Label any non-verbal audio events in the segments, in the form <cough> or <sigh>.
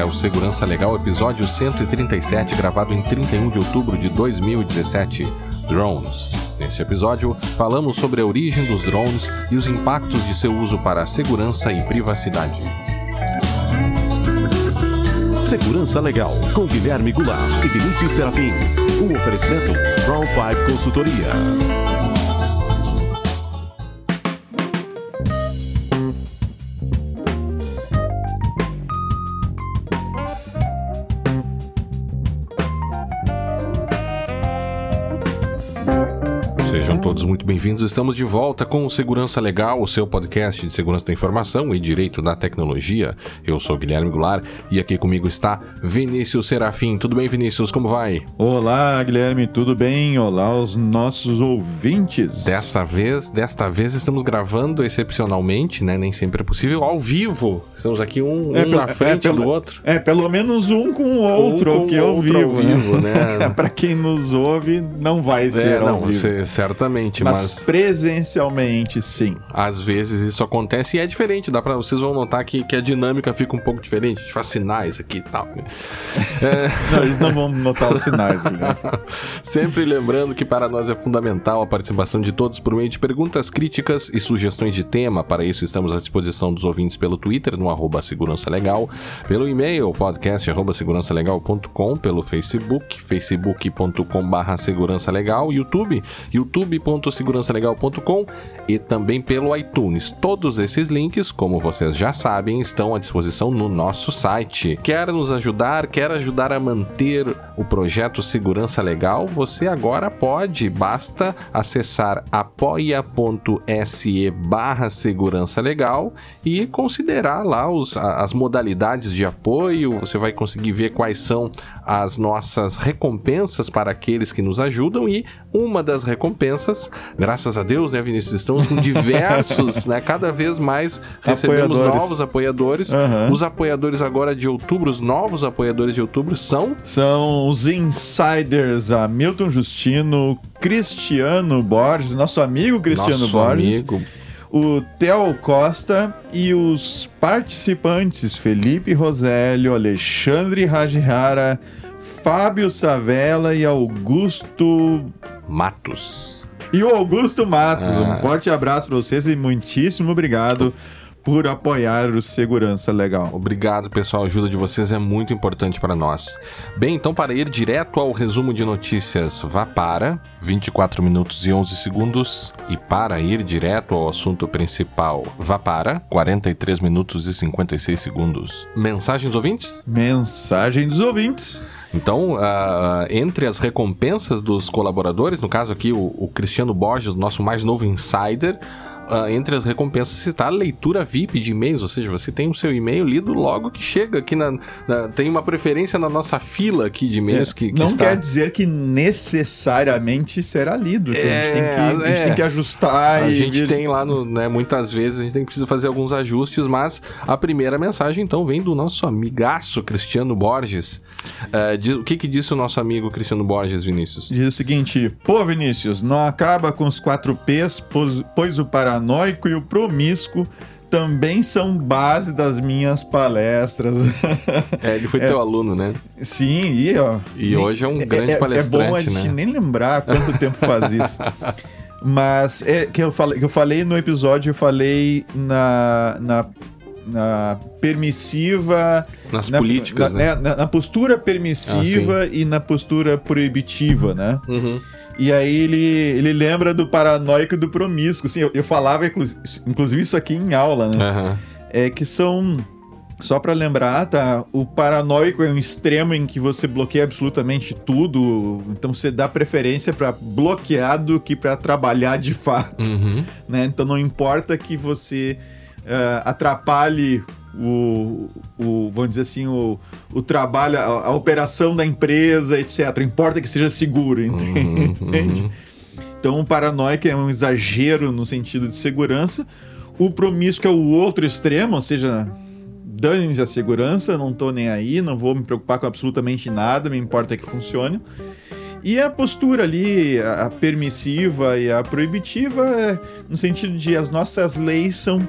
É o Segurança Legal, episódio 137, gravado em 31 de outubro de 2017. Drones. Neste episódio, falamos sobre a origem dos drones e os impactos de seu uso para a segurança e privacidade. Segurança Legal, com Guilherme Goulart e Vinícius Serafim. Um oferecimento Brown Pipe Consultoria. Todos muito bem-vindos. Estamos de volta com o Segurança Legal, o seu podcast de segurança da informação e direito da tecnologia. Eu sou Guilherme Goulart e aqui comigo está Vinícius Serafim. Tudo bem, Vinícius? Como vai? Olá, Guilherme, tudo bem? Olá os nossos ouvintes. Dessa vez, desta vez estamos gravando excepcionalmente, né? Nem sempre é possível, ao vivo. Estamos aqui um, é, um na frente é, do outro. É, pelo menos um com o outro, um com que ao vivo. Ao vivo né? né? <laughs> Para quem nos ouve, não vai é, ser não, ao vivo. Você, certamente mas, mas, presencialmente, sim. Às vezes isso acontece e é diferente. Dá para vocês vão notar que, que a dinâmica fica um pouco diferente. A gente faz sinais aqui e tal. <laughs> É... não, eles não vão notar os sinais. <laughs> Sempre lembrando que para nós é fundamental a participação de todos por meio de perguntas, críticas e sugestões de tema. Para isso estamos à disposição dos ouvintes pelo Twitter no arroba Segurança Legal, pelo e-mail podcast arroba segurançalegal.com, pelo Facebook, facebook.com barra segurança legal, YouTube, youtube www.segurançalegal.com e também pelo iTunes. Todos esses links, como vocês já sabem, estão à disposição no nosso site. Quer nos ajudar, quer ajudar a manter o projeto Segurança Legal? Você agora pode, basta acessar apoia.se barra segurança legal e considerar lá os, as modalidades de apoio, você vai conseguir ver quais são as nossas recompensas para aqueles que nos ajudam e uma das recompensas, graças a Deus, né, Vinícius, estamos com diversos, <laughs> né, cada vez mais recebemos apoiadores. novos apoiadores. Uhum. Os apoiadores agora de outubro, os novos apoiadores de outubro são são os insiders, Hamilton Justino, Cristiano Borges, nosso amigo Cristiano nosso Borges. Amigo o Theo Costa e os participantes Felipe Rosélio, Alexandre Rajihara, Fábio Savela e Augusto Matos. E o Augusto Matos. Ah. Um forte abraço para vocês e muitíssimo obrigado por apoiar o Segurança Legal. Obrigado, pessoal. A ajuda de vocês é muito importante para nós. Bem, então, para ir direto ao resumo de notícias, vá para 24 minutos e 11 segundos. E para ir direto ao assunto principal, vá para 43 minutos e 56 segundos. Mensagens ouvintes? Mensagem dos ouvintes. Então, uh, entre as recompensas dos colaboradores, no caso aqui o, o Cristiano Borges, nosso mais novo insider, entre as recompensas está a leitura VIP de e-mails, ou seja, você tem o seu e-mail lido logo que chega aqui na, na tem uma preferência na nossa fila aqui de e-mails é, que, que, não está... quer dizer que necessariamente será lido. É, a, gente tem que, é, a gente tem que ajustar. A e... gente tem lá no, né, muitas vezes a gente tem que precisa fazer alguns ajustes, mas a primeira mensagem então vem do nosso amigaço Cristiano Borges. Uh, diz, o que que disse o nosso amigo Cristiano Borges, Vinícius? Diz o seguinte: Pô, Vinícius, não acaba com os quatro P's, pois, pois o Paraná paranoico e o promíscuo também são base das minhas palestras. <laughs> É, ele foi é, teu aluno, né? Sim, e ó. E nem, hoje é um grande é, palestrante, é bom a gente né? nem lembrar quanto tempo faz isso. <laughs> Mas é que eu falei, que eu falei no episódio, eu falei na, na, na permissiva. Nas na, políticas, na, né? Na, na postura permissiva ah, e na postura proibitiva, né? Uhum. E aí ele, ele lembra do paranoico e do promíscuo. Assim, eu, eu falava, inclusive, isso aqui em aula, né? Uhum. É que são. Só para lembrar, tá? O paranoico é um extremo em que você bloqueia absolutamente tudo. Então você dá preferência para bloquear do que para trabalhar de fato. Uhum. Né? Então não importa que você uh, atrapalhe o, o, vamos dizer assim, o, o trabalho, a, a operação da empresa, etc. Importa que seja seguro, entende? Uhum, uhum. Então, o paranoico é um exagero no sentido de segurança. O promíscuo é o outro extremo, ou seja, dane-se a segurança, não tô nem aí, não vou me preocupar com absolutamente nada, me importa que funcione. E a postura ali, a permissiva e a proibitiva, é no sentido de as nossas leis são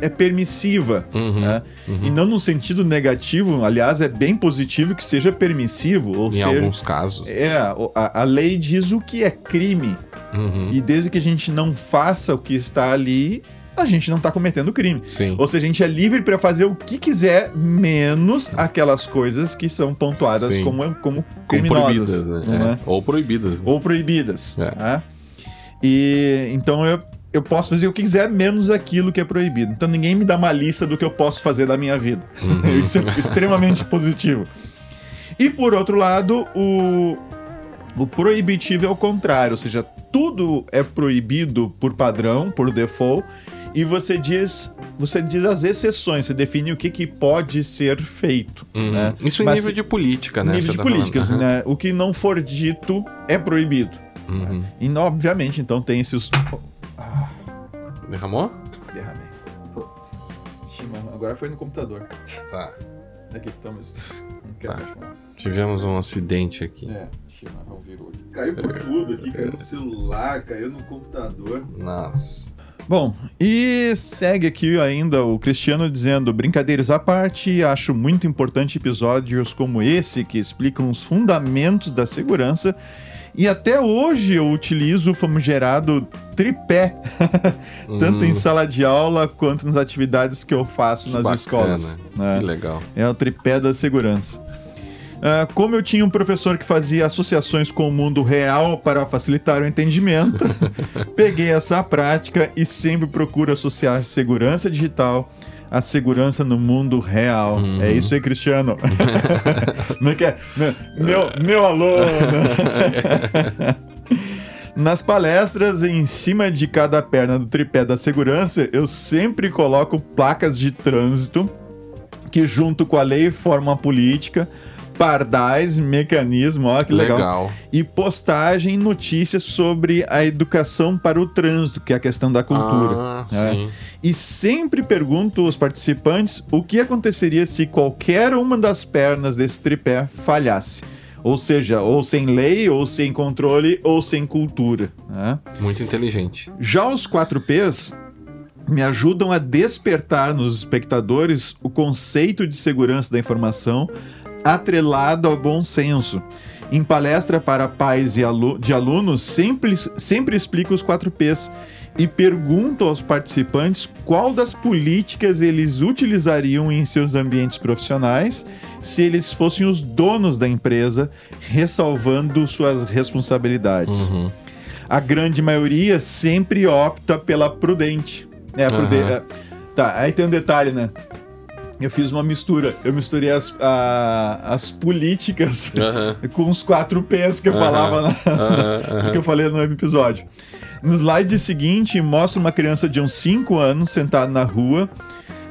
é permissiva, uhum, né? uhum. e não no sentido negativo. Aliás, é bem positivo que seja permissivo. Ou em seja, alguns casos. É, a, a lei diz o que é crime. Uhum. E desde que a gente não faça o que está ali, a gente não está cometendo crime. Sim. Ou seja, a gente é livre para fazer o que quiser, menos aquelas coisas que são pontuadas Sim. como, como criminosas. Como proibidas, né? é. Ou proibidas. Né? Ou proibidas. É. Né? E então eu, eu posso fazer o que quiser, menos aquilo que é proibido. Então ninguém me dá uma lista do que eu posso fazer da minha vida. Uhum. <laughs> Isso é extremamente positivo. E por outro lado, o, o proibitivo é o contrário, ou seja, tudo é proibido por padrão, por default, e você diz, você diz as exceções, você define o que, que pode ser feito. Uhum. Né? Isso em Mas, nível de política, né? Nível de tá política, uhum. né? O que não for dito é proibido. Uhum. E obviamente, então tem esses. Ah. Derramou? Derramei. Agora foi no computador. Tá. Aqui estamos. Tá. Tivemos um acidente aqui. É, chimarrão virou aqui. Caiu por tudo aqui, caiu no celular, caiu no computador. Nossa. Bom, e segue aqui ainda o Cristiano dizendo: brincadeiras à parte, acho muito importante episódios como esse que explicam os fundamentos da segurança. E até hoje eu utilizo o famigerado tripé, <laughs> tanto hum. em sala de aula quanto nas atividades que eu faço que nas bacana. escolas. Né? Que legal. É o tripé da segurança. Uh, como eu tinha um professor que fazia associações com o mundo real para facilitar o entendimento, <laughs> peguei essa prática e sempre procuro associar segurança digital à segurança no mundo real. Uhum. É isso aí, Cristiano. <laughs> Meu, meu aluno. <laughs> Nas palestras, em cima de cada perna do tripé da segurança, eu sempre coloco placas de trânsito que, junto com a lei, formam a política pardais, mecanismo, ó que legal. legal. E postagem notícias sobre a educação para o trânsito, que é a questão da cultura. Ah, né? sim. E sempre pergunto aos participantes o que aconteceria se qualquer uma das pernas desse tripé falhasse. Ou seja, ou sem lei, ou sem controle, ou sem cultura. Né? Muito inteligente. Já os 4 Ps me ajudam a despertar nos espectadores o conceito de segurança da informação, atrelado ao bom senso. Em palestra para pais e alu de alunos, sempre, sempre explico os 4 Ps e pergunto aos participantes qual das políticas eles utilizariam em seus ambientes profissionais se eles fossem os donos da empresa, ressalvando suas responsabilidades. Uhum. A grande maioria sempre opta pela prudente. É, prudente. Uhum. É. Tá, aí tem um detalhe, né? Eu fiz uma mistura. Eu misturei as, a, as políticas <laughs> com os quatro P's que eu falava na, que eu falei no episódio. No slide seguinte, mostra uma criança de uns 5 anos sentada na rua.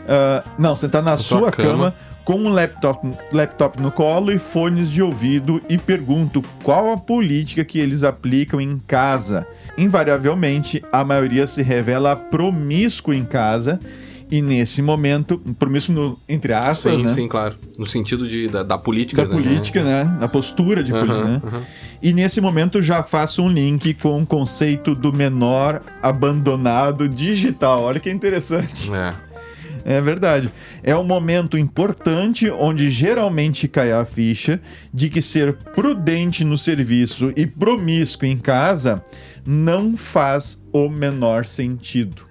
Uh, não, sentada na, sua, sua cama. cama com um laptop, laptop no colo e fones de ouvido e pergunto qual a política que eles aplicam em casa. Invariavelmente, a maioria se revela promíscuo em casa e nesse momento, promíscuo no, entre aspas, sim, né? Sim, claro. No sentido de, da, da política. Da né? política, né? Da postura de política, né? E nesse momento já faço um link com o conceito do menor abandonado digital. Olha que interessante. É. É verdade. É um momento importante onde geralmente cai a ficha de que ser prudente no serviço e promíscuo em casa não faz o menor sentido.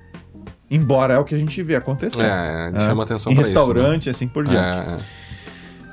Embora é o que a gente vê acontecer. É, é chama atenção Em restaurante, isso, né? assim por diante. É, é.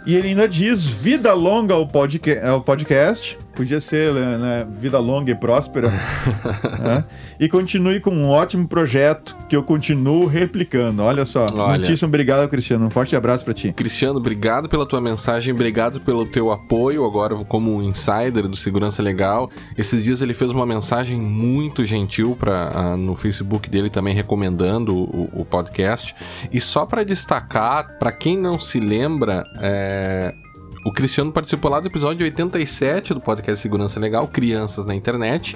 E ele ainda diz: vida longa ao, podca ao podcast. Podia ser né, né vida longa e próspera. <laughs> né? E continue com um ótimo projeto que eu continuo replicando. Olha só. Olha. Muitíssimo obrigado, Cristiano. Um forte abraço para ti. Cristiano, obrigado pela tua mensagem, obrigado pelo teu apoio agora como insider do Segurança Legal. Esses dias ele fez uma mensagem muito gentil para uh, no Facebook dele também recomendando o, o podcast. E só para destacar, para quem não se lembra, é, o Cristiano participou lá do episódio 87 do podcast Segurança Legal, Crianças na Internet.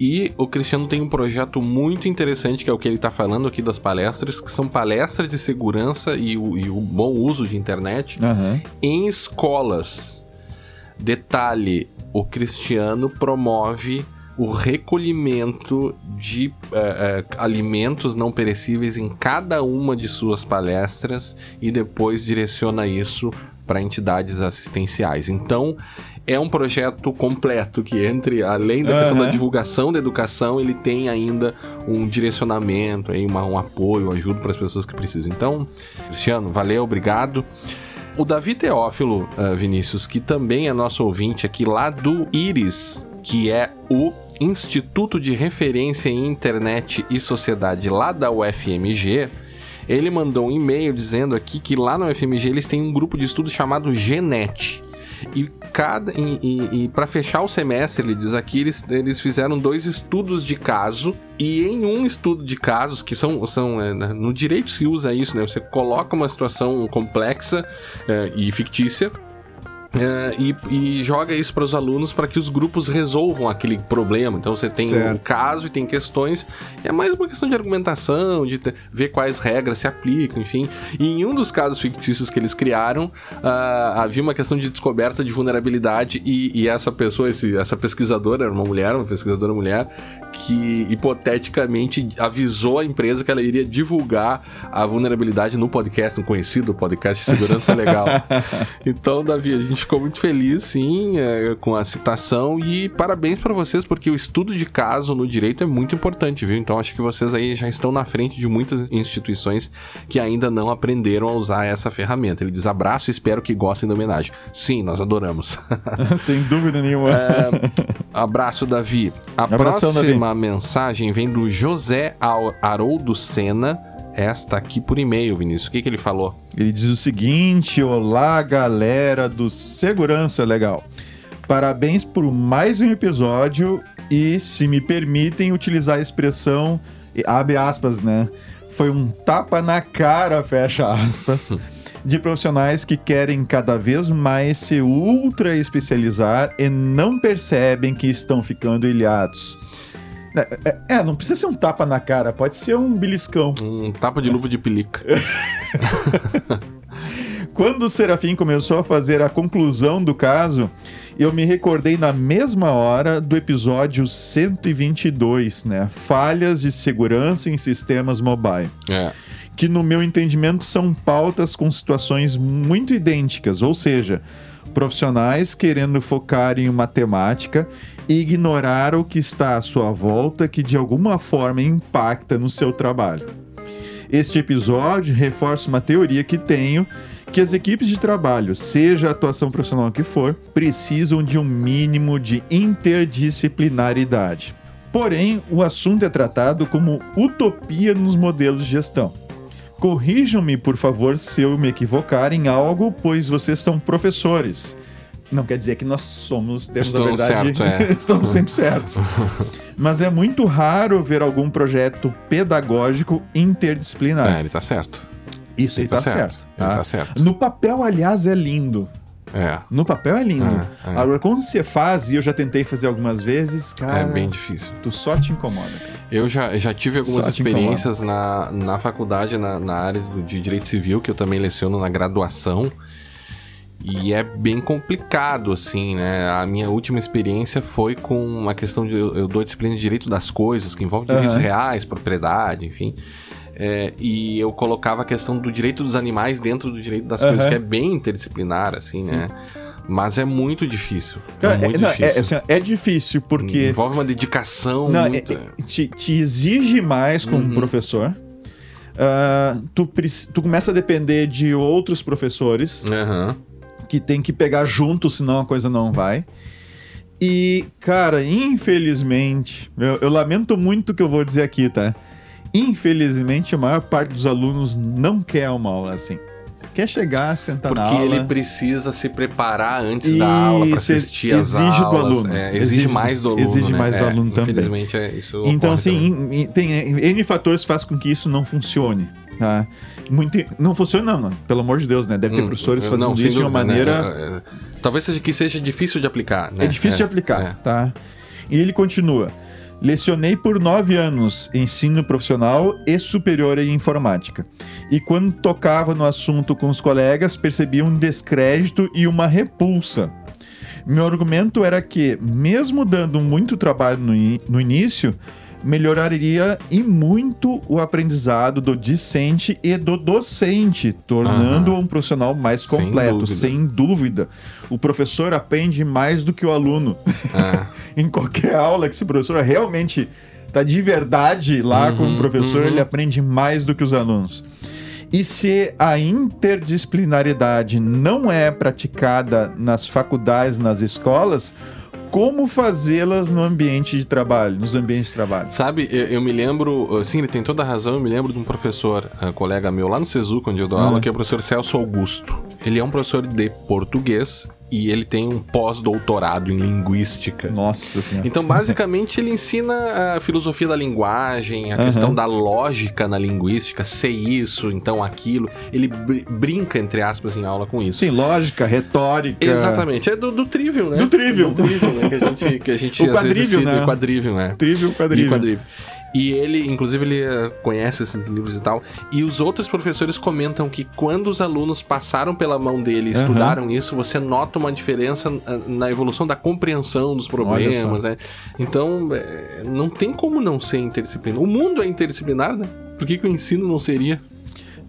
E o Cristiano tem um projeto muito interessante, que é o que ele está falando aqui das palestras, que são palestras de segurança e o, e o bom uso de internet uhum. em escolas. Detalhe: o Cristiano promove o recolhimento de uh, uh, alimentos não perecíveis em cada uma de suas palestras e depois direciona isso para entidades assistenciais. Então, é um projeto completo que entre além da uhum. questão da divulgação da educação, ele tem ainda um direcionamento, aí, uma, um apoio, ajuda para as pessoas que precisam. Então, Cristiano, valeu, obrigado. O Davi Teófilo, uh, Vinícius, que também é nosso ouvinte aqui lá do Iris, que é o Instituto de Referência em Internet e Sociedade lá da UFMG, ele mandou um e-mail dizendo aqui que lá no UFMG eles têm um grupo de estudo chamado Genet. E cada e, e, e para fechar o semestre, ele diz aqui, eles, eles fizeram dois estudos de caso e em um estudo de casos que são, são é, no direito se usa isso, né? Você coloca uma situação complexa é, e fictícia é, e, e, joga isso para os alunos para que os grupos resolvam aquele problema. Então você tem certo. um caso e tem questões. É mais uma questão de argumentação, de ter, ver quais regras se aplicam, enfim. E em um dos casos fictícios que eles criaram, uh, havia uma questão de descoberta de vulnerabilidade e, e, essa pessoa, esse, essa pesquisadora, era uma mulher, uma pesquisadora mulher, que hipoteticamente avisou a empresa que ela iria divulgar a vulnerabilidade no podcast, no conhecido podcast Segurança Legal. <laughs> então, Davi, a gente gente ficou muito feliz, sim, é, com a citação e parabéns para vocês, porque o estudo de caso no direito é muito importante, viu? Então acho que vocês aí já estão na frente de muitas instituições que ainda não aprenderam a usar essa ferramenta. Ele diz abraço e espero que gostem da homenagem. Sim, nós adoramos. <laughs> Sem dúvida nenhuma. É, abraço, Davi. A Abração, próxima Davi. Mensagem vem do José Haroldo Sena esta aqui por e-mail, Vinícius. O que, que ele falou? Ele diz o seguinte: Olá, galera do Segurança Legal. Parabéns por mais um episódio e, se me permitem utilizar a expressão, abre aspas, né? Foi um tapa na cara, <laughs> fecha aspas, de profissionais que querem cada vez mais se ultra especializar e não percebem que estão ficando ilhados. É, é, é, não precisa ser um tapa na cara, pode ser um beliscão. Um tapa de luva de pelica. <laughs> <laughs> Quando o Serafim começou a fazer a conclusão do caso, eu me recordei na mesma hora do episódio 122, né? Falhas de segurança em sistemas mobile. É. Que, no meu entendimento, são pautas com situações muito idênticas, ou seja, profissionais querendo focar em uma temática ignorar o que está à sua volta que de alguma forma impacta no seu trabalho. Este episódio reforça uma teoria que tenho que as equipes de trabalho, seja a atuação profissional que for, precisam de um mínimo de interdisciplinaridade. Porém, o assunto é tratado como utopia nos modelos de gestão. Corrijam-me, por favor, se eu me equivocar em algo, pois vocês são professores não quer dizer que nós somos, temos estamos a verdade, certo, é. <laughs> estamos sempre certos. <laughs> Mas é muito raro ver algum projeto pedagógico interdisciplinar. É, ele tá certo. Isso ele tá, tá certo. certo tá? Ele tá certo. No papel, aliás, é lindo. É. No papel é lindo. É, é. Agora, quando você faz, e eu já tentei fazer algumas vezes, cara. É bem difícil. Tu só te incomoda, cara. Eu já, já tive algumas só experiências na, na faculdade, na, na área de direito civil, que eu também leciono na graduação. E é bem complicado, assim, né? A minha última experiência foi com uma questão de. Eu dou disciplina de direito das coisas, que envolve direitos uhum. reais, propriedade, enfim. É, e eu colocava a questão do direito dos animais dentro do direito das uhum. coisas, que é bem interdisciplinar, assim, Sim. né? Mas é muito difícil. Cara, é muito é, difícil. É, assim, é, difícil porque. Envolve uma dedicação não, muito. É, te, te, exige mais como uhum. professor. Uh, tu, tu começa a depender de outros professores. Uhum que tem que pegar junto, senão a coisa não vai. E, cara, infelizmente, eu, eu lamento muito o que eu vou dizer aqui, tá? Infelizmente, a maior parte dos alunos não quer uma aula assim. Quer chegar, sentar Porque na aula. Porque ele precisa se preparar antes da aula para assistir as aulas. Exige do aluno. É, exige, exige, mais do aluno. Exige né? mais do é, aluno também. Infelizmente, é, isso Então, assim, in, tem N fatores que fazem com que isso não funcione. Tá? Muito, não funciona, não, pelo amor de Deus, né? Deve ter hum, professores fazendo não, isso de uma maneira. Né? É, é, talvez seja que seja difícil de aplicar, né? É difícil é, de aplicar, é. tá? E ele continua. Lecionei por nove anos ensino profissional e superior em informática. E quando tocava no assunto com os colegas, percebia um descrédito e uma repulsa. Meu argumento era que, mesmo dando muito trabalho no, no início, melhoraria e muito o aprendizado do discente e do docente, tornando um profissional mais completo, sem dúvida. sem dúvida. O professor aprende mais do que o aluno. Ah. <laughs> em qualquer aula que esse professor realmente tá de verdade lá uhum, com o professor, uhum. ele aprende mais do que os alunos. E se a interdisciplinaridade não é praticada nas faculdades, nas escolas, como fazê-las no ambiente de trabalho, nos ambientes de trabalho. Sabe, eu, eu, me lembro, sim, ele tem toda a razão, eu me lembro de um professor, um colega meu lá no Cesu, onde eu dou aula, uhum. que é o professor Celso Augusto. Ele é um professor de português e ele tem um pós-doutorado em linguística. Nossa senhora. Então, basicamente, ele ensina a filosofia da linguagem, a uhum. questão da lógica na linguística, ser isso, então aquilo. Ele br brinca, entre aspas, em aula com isso. Sim, lógica, retórica. Exatamente. É do, do trivial, né? Do trivial. Do trivial, né? Que a gente, que a gente <laughs> o quadrível, né? quadrível, né? Trivial, quadrível. E quadrível. E ele, inclusive, ele eh, conhece esses livros e tal. E os outros professores comentam que quando os alunos passaram pela mão dele e uhum. estudaram isso, você nota uma diferença eh, na evolução da compreensão dos problemas, né? Então, eh, não tem como não ser interdisciplinar. O mundo é interdisciplinar, né? Por que, que o ensino não seria?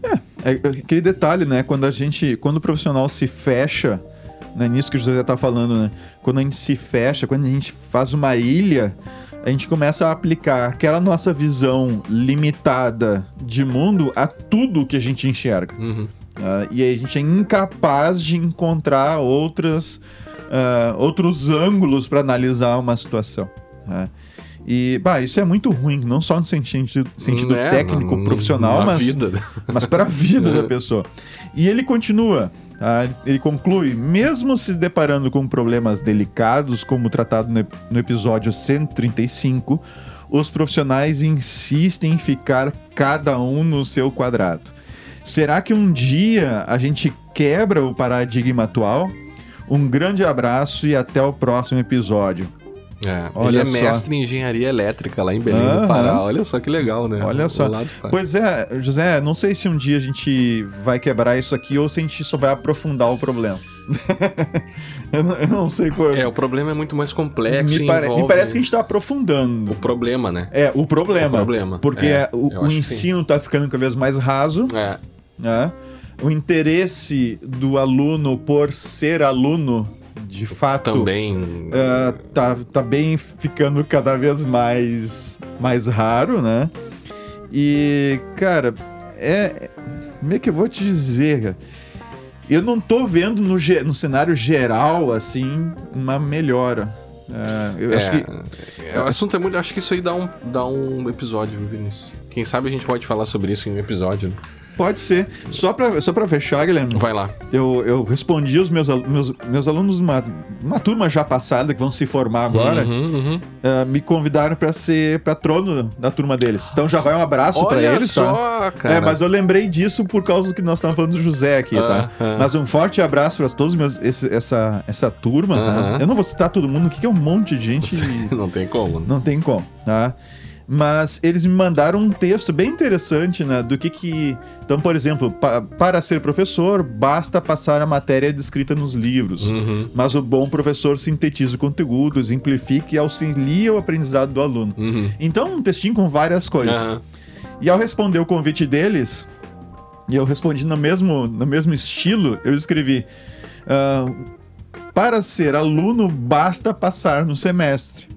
É, é aquele detalhe, né? Quando a gente, quando o profissional se fecha, né? Nisso que o José tá falando, né? Quando a gente se fecha, quando a gente faz uma ilha, a gente começa a aplicar aquela nossa visão limitada de mundo a tudo que a gente enxerga. Uhum. Uh, e aí a gente é incapaz de encontrar outras, uh, outros ângulos para analisar uma situação. Uh, e, bah, isso é muito ruim, não só no sentido, sentido é, técnico, na, profissional, mas, vida. mas para a vida <laughs> da pessoa. E ele continua. Ah, ele conclui: mesmo se deparando com problemas delicados, como tratado no, no episódio 135, os profissionais insistem em ficar cada um no seu quadrado. Será que um dia a gente quebra o paradigma atual? Um grande abraço e até o próximo episódio. É, Olha ele é só. mestre em engenharia elétrica lá em Belém do Pará. Olha só que legal, né? Olha o, só. Pois é, José, não sei se um dia a gente vai quebrar isso aqui ou se a gente só vai aprofundar o problema. <laughs> eu, não, eu, não, sei qual é. o problema é muito mais complexo. Me, pare... envolve... me parece que a gente tá aprofundando. O problema, né? É, o problema. O problema. Porque é, o, o ensino tá ficando cada vez mais raso. É. Né? O interesse do aluno por ser aluno de fato também uh, tá, tá bem ficando cada vez mais mais raro, né? E cara, é como é que eu vou te dizer? Eu não tô vendo no, no cenário geral assim uma melhora. Uh, eu é, acho que é, o assunto é muito. Acho que isso aí dá um, dá um episódio, Vinícius. Quem sabe a gente pode falar sobre isso em um episódio. Né? Pode ser. Só pra, só pra fechar, Guilherme. Vai lá. Eu, eu respondi os meus, meus, meus alunos, uma, uma turma já passada, que vão se formar agora, uhum, uhum. Uh, me convidaram pra ser patrono da turma deles. Então já vai um abraço para eles, só, tá? Cara. É, mas eu lembrei disso por causa do que nós estávamos falando do José aqui, tá? Mas um forte abraço para todos meus, esse, essa, essa turma, tá? Eu não vou citar todo mundo, que é um monte de gente. <laughs> não tem como. Não tem como, tá? Mas eles me mandaram um texto bem interessante, né, do que que... Então, por exemplo, pa para ser professor, basta passar a matéria descrita nos livros, uhum. mas o bom professor sintetiza o conteúdo, exemplifica e auxilia o aprendizado do aluno. Uhum. Então, um textinho com várias coisas. Uhum. E ao responder o convite deles, e eu respondi no mesmo, no mesmo estilo, eu escrevi... Uh, para ser aluno, basta passar no semestre.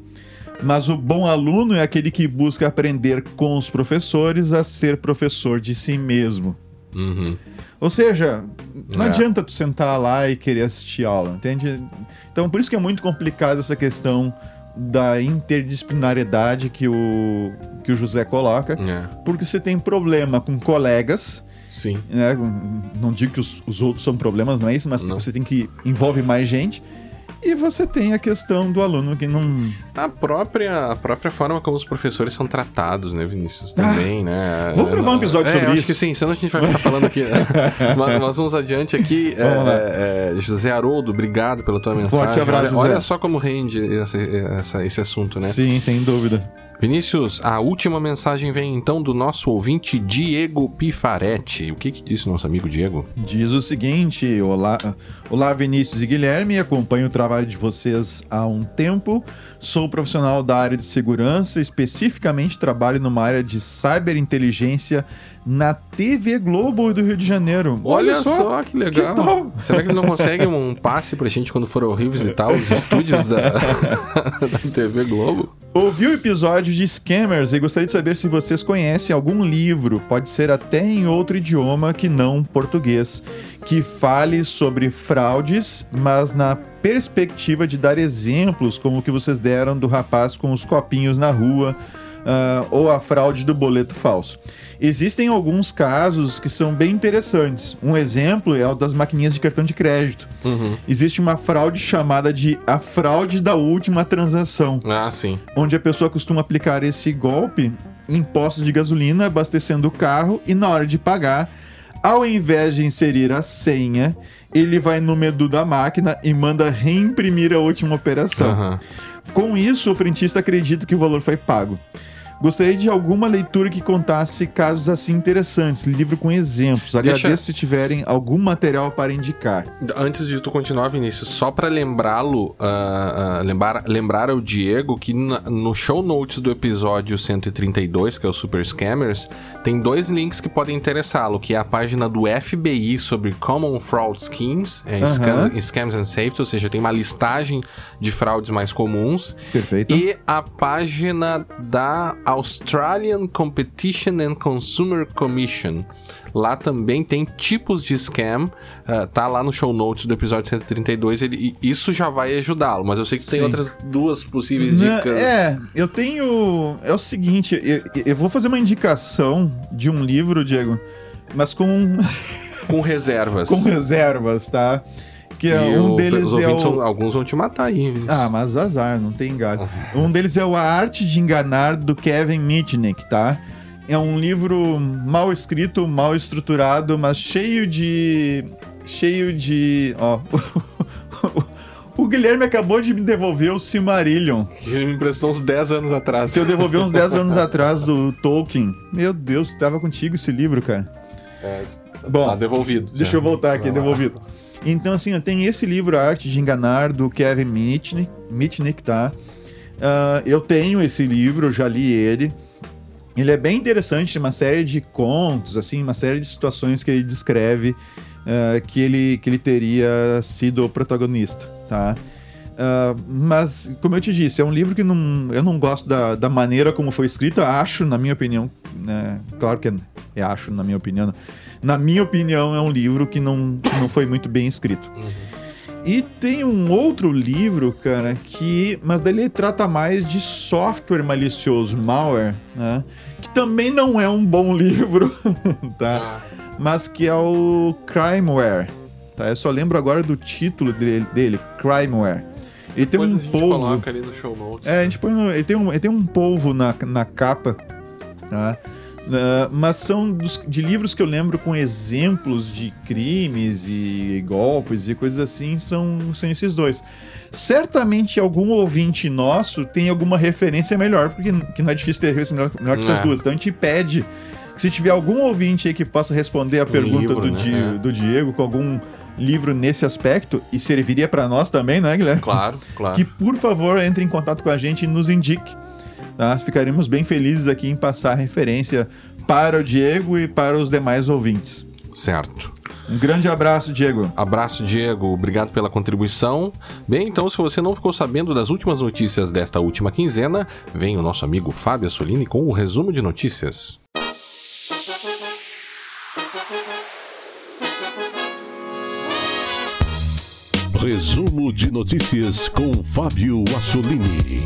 Mas o bom aluno é aquele que busca aprender com os professores a ser professor de si mesmo. Uhum. Ou seja, não é. adianta tu sentar lá e querer assistir aula, entende? Então, por isso que é muito complicado essa questão da interdisciplinariedade que o, que o José coloca, é. porque você tem problema com colegas. Sim. Né? Não digo que os, os outros são problemas, não é isso, mas não. você tem que envolve mais gente. E você tem a questão do aluno que não. A própria, a própria forma como os professores são tratados, né, Vinícius? Também, ah, né? Vamos gravar um episódio é, sobre acho isso. que sim, senão a gente vai ficar falando aqui. <laughs> mas, mas vamos adiante aqui. É, é, José Haroldo, obrigado pela tua mensagem. Forte abraço, olha, olha só como rende essa, essa, esse assunto, né? Sim, sem dúvida. Vinícius, a última mensagem vem então do nosso ouvinte Diego Pifaretti. O que, que disse nosso amigo Diego? Diz o seguinte: Olá, olá Vinícius e Guilherme, acompanho o trabalho de vocês há um tempo. Sou profissional da área de segurança, especificamente trabalho numa área de cyberinteligência na TV Globo do Rio de Janeiro. Olha, Olha só, só, que legal. Que Será que ele não consegue um passe pra gente quando for ao Rio visitar os estúdios da, <laughs> da TV Globo? Ouvi o episódio de Scammers e gostaria de saber se vocês conhecem algum livro, pode ser até em outro idioma que não português, que fale sobre fraudes, mas na perspectiva de dar exemplos como o que vocês deram do rapaz com os copinhos na rua uh, ou a fraude do boleto falso. Existem alguns casos que são bem interessantes. Um exemplo é o das maquininhas de cartão de crédito. Uhum. Existe uma fraude chamada de a fraude da última transação. Ah, sim. Onde a pessoa costuma aplicar esse golpe em postos de gasolina, abastecendo o carro e na hora de pagar, ao invés de inserir a senha, ele vai no menu da máquina e manda reimprimir a última operação. Uhum. Com isso, o frentista acredita que o valor foi pago. Gostaria de alguma leitura que contasse casos assim interessantes, livro com exemplos. Agradeço Deixa... se tiverem algum material para indicar. Antes de tu continuar, Vinícius, só para lembrá-lo, uh, uh, lembrar, lembrar ao Diego que na, no show notes do episódio 132, que é o Super Scammers, tem dois links que podem interessá-lo, que é a página do FBI sobre Common Fraud Schemes, é, scams, scams and Safety, ou seja, tem uma listagem de fraudes mais comuns. Perfeito. E a página da Australian Competition and Consumer Commission. Lá também tem tipos de scam, uh, tá lá no show notes do episódio 132, ele, isso já vai ajudá-lo, mas eu sei que tem Sim. outras duas possíveis dicas. É, eu tenho. É o seguinte, eu, eu vou fazer uma indicação de um livro, Diego, mas com. com reservas. <laughs> com reservas, tá? Que é, um o, deles é o... São, alguns vão te matar aí. Ah, mas azar, não tem engalho. um deles é o A Arte de Enganar, do Kevin Mitnick, tá? É um livro mal escrito, mal estruturado, mas cheio de... Cheio de... Ó... <laughs> O Guilherme acabou de me devolver o Silmarillion. Ele me emprestou uns 10 anos atrás. Eu devolvi uns 10 anos <laughs> atrás do Tolkien. Meu Deus, estava contigo esse livro, cara. É, Bom, tá devolvido. Deixa já. eu voltar aqui, devolvido. Então, assim, tem esse livro, A Arte de Enganar, do Kevin Mitnick, Mitnick tá? Uh, eu tenho esse livro, eu já li ele. Ele é bem interessante, uma série de contos, assim, uma série de situações que ele descreve uh, que, ele, que ele teria sido o protagonista, tá? Uh, mas, como eu te disse, é um livro que não, eu não gosto da, da maneira como foi escrito. Acho, na minha opinião, né? claro que é, é acho, na minha opinião, na minha opinião, é um livro que não, que não foi muito bem escrito. Uhum. E tem um outro livro, cara, que. Mas dele trata mais de software malicioso, malware, né? Que também não é um bom <laughs> livro, tá? Ah. Mas que é o Crimeware. Tá? Eu só lembro agora do título dele, dele Crimeware. Ele tem um a gente polvo. coloca ali no show notes. É, a gente põe no, ele, tem um, ele tem um polvo na, na capa. Tá? Uh, mas são dos, de livros que eu lembro com exemplos de crimes e golpes e coisas assim, são, são esses dois. Certamente algum ouvinte nosso tem alguma referência melhor, porque que não é difícil ter referência melhor, melhor que essas é. duas. Então a gente pede que se tiver algum ouvinte aí que possa responder a um pergunta livro, do, né? Di, é. do Diego com algum livro nesse aspecto, e serviria para nós também, né, Guilherme? Claro, claro. Que por favor entre em contato com a gente e nos indique Tá? Ficaremos bem felizes aqui em passar referência para o Diego e para os demais ouvintes. Certo. Um grande abraço, Diego. Abraço, Diego. Obrigado pela contribuição. Bem, então, se você não ficou sabendo das últimas notícias desta última quinzena, vem o nosso amigo Fábio Assolini com o resumo de notícias. Resumo de notícias com Fábio Assolini.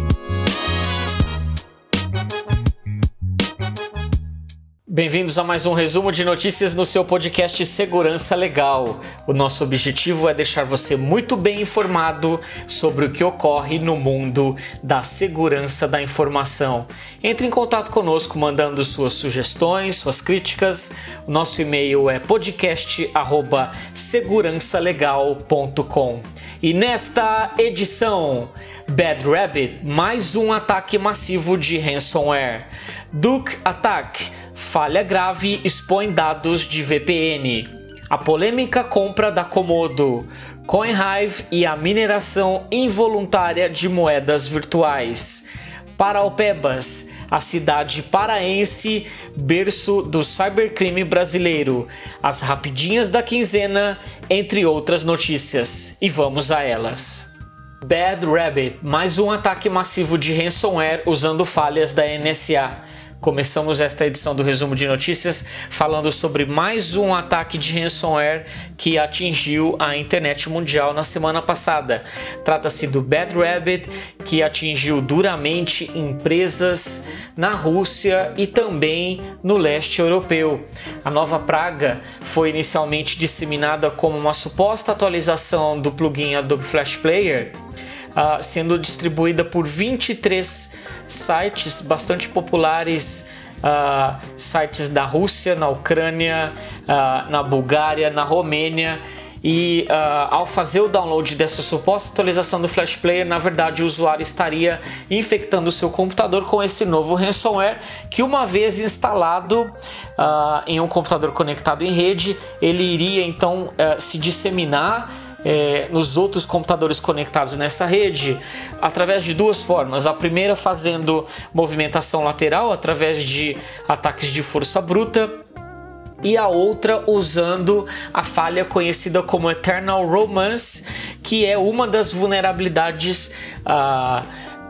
Bem-vindos a mais um resumo de notícias no seu podcast Segurança Legal. O nosso objetivo é deixar você muito bem informado sobre o que ocorre no mundo da segurança da informação. Entre em contato conosco mandando suas sugestões, suas críticas. O nosso e-mail é podcast@segurançalegal.com. E nesta edição, Bad Rabbit, mais um ataque massivo de ransomware. Duke Attack falha grave expõe dados de VPN. A polêmica compra da Komodo, CoinHive e a mineração involuntária de moedas virtuais. Paraupebas, a cidade paraense, berço do cybercrime brasileiro. As rapidinhas da quinzena, entre outras notícias. E vamos a elas. Bad Rabbit, mais um ataque massivo de ransomware usando falhas da NSA. Começamos esta edição do resumo de notícias falando sobre mais um ataque de ransomware que atingiu a internet mundial na semana passada. Trata-se do Bad Rabbit, que atingiu duramente empresas na Rússia e também no leste europeu. A nova praga foi inicialmente disseminada como uma suposta atualização do plugin Adobe Flash Player, uh, sendo distribuída por 23 sites bastante populares, uh, sites da Rússia, na Ucrânia, uh, na Bulgária, na Romênia. E uh, ao fazer o download dessa suposta atualização do Flash Player, na verdade o usuário estaria infectando o seu computador com esse novo ransomware que, uma vez instalado em um computador conectado em rede, ele iria então uh, se disseminar é, nos outros computadores conectados nessa rede através de duas formas. A primeira fazendo movimentação lateral através de ataques de força bruta e a outra usando a falha conhecida como Eternal Romance, que é uma das vulnerabilidades uh,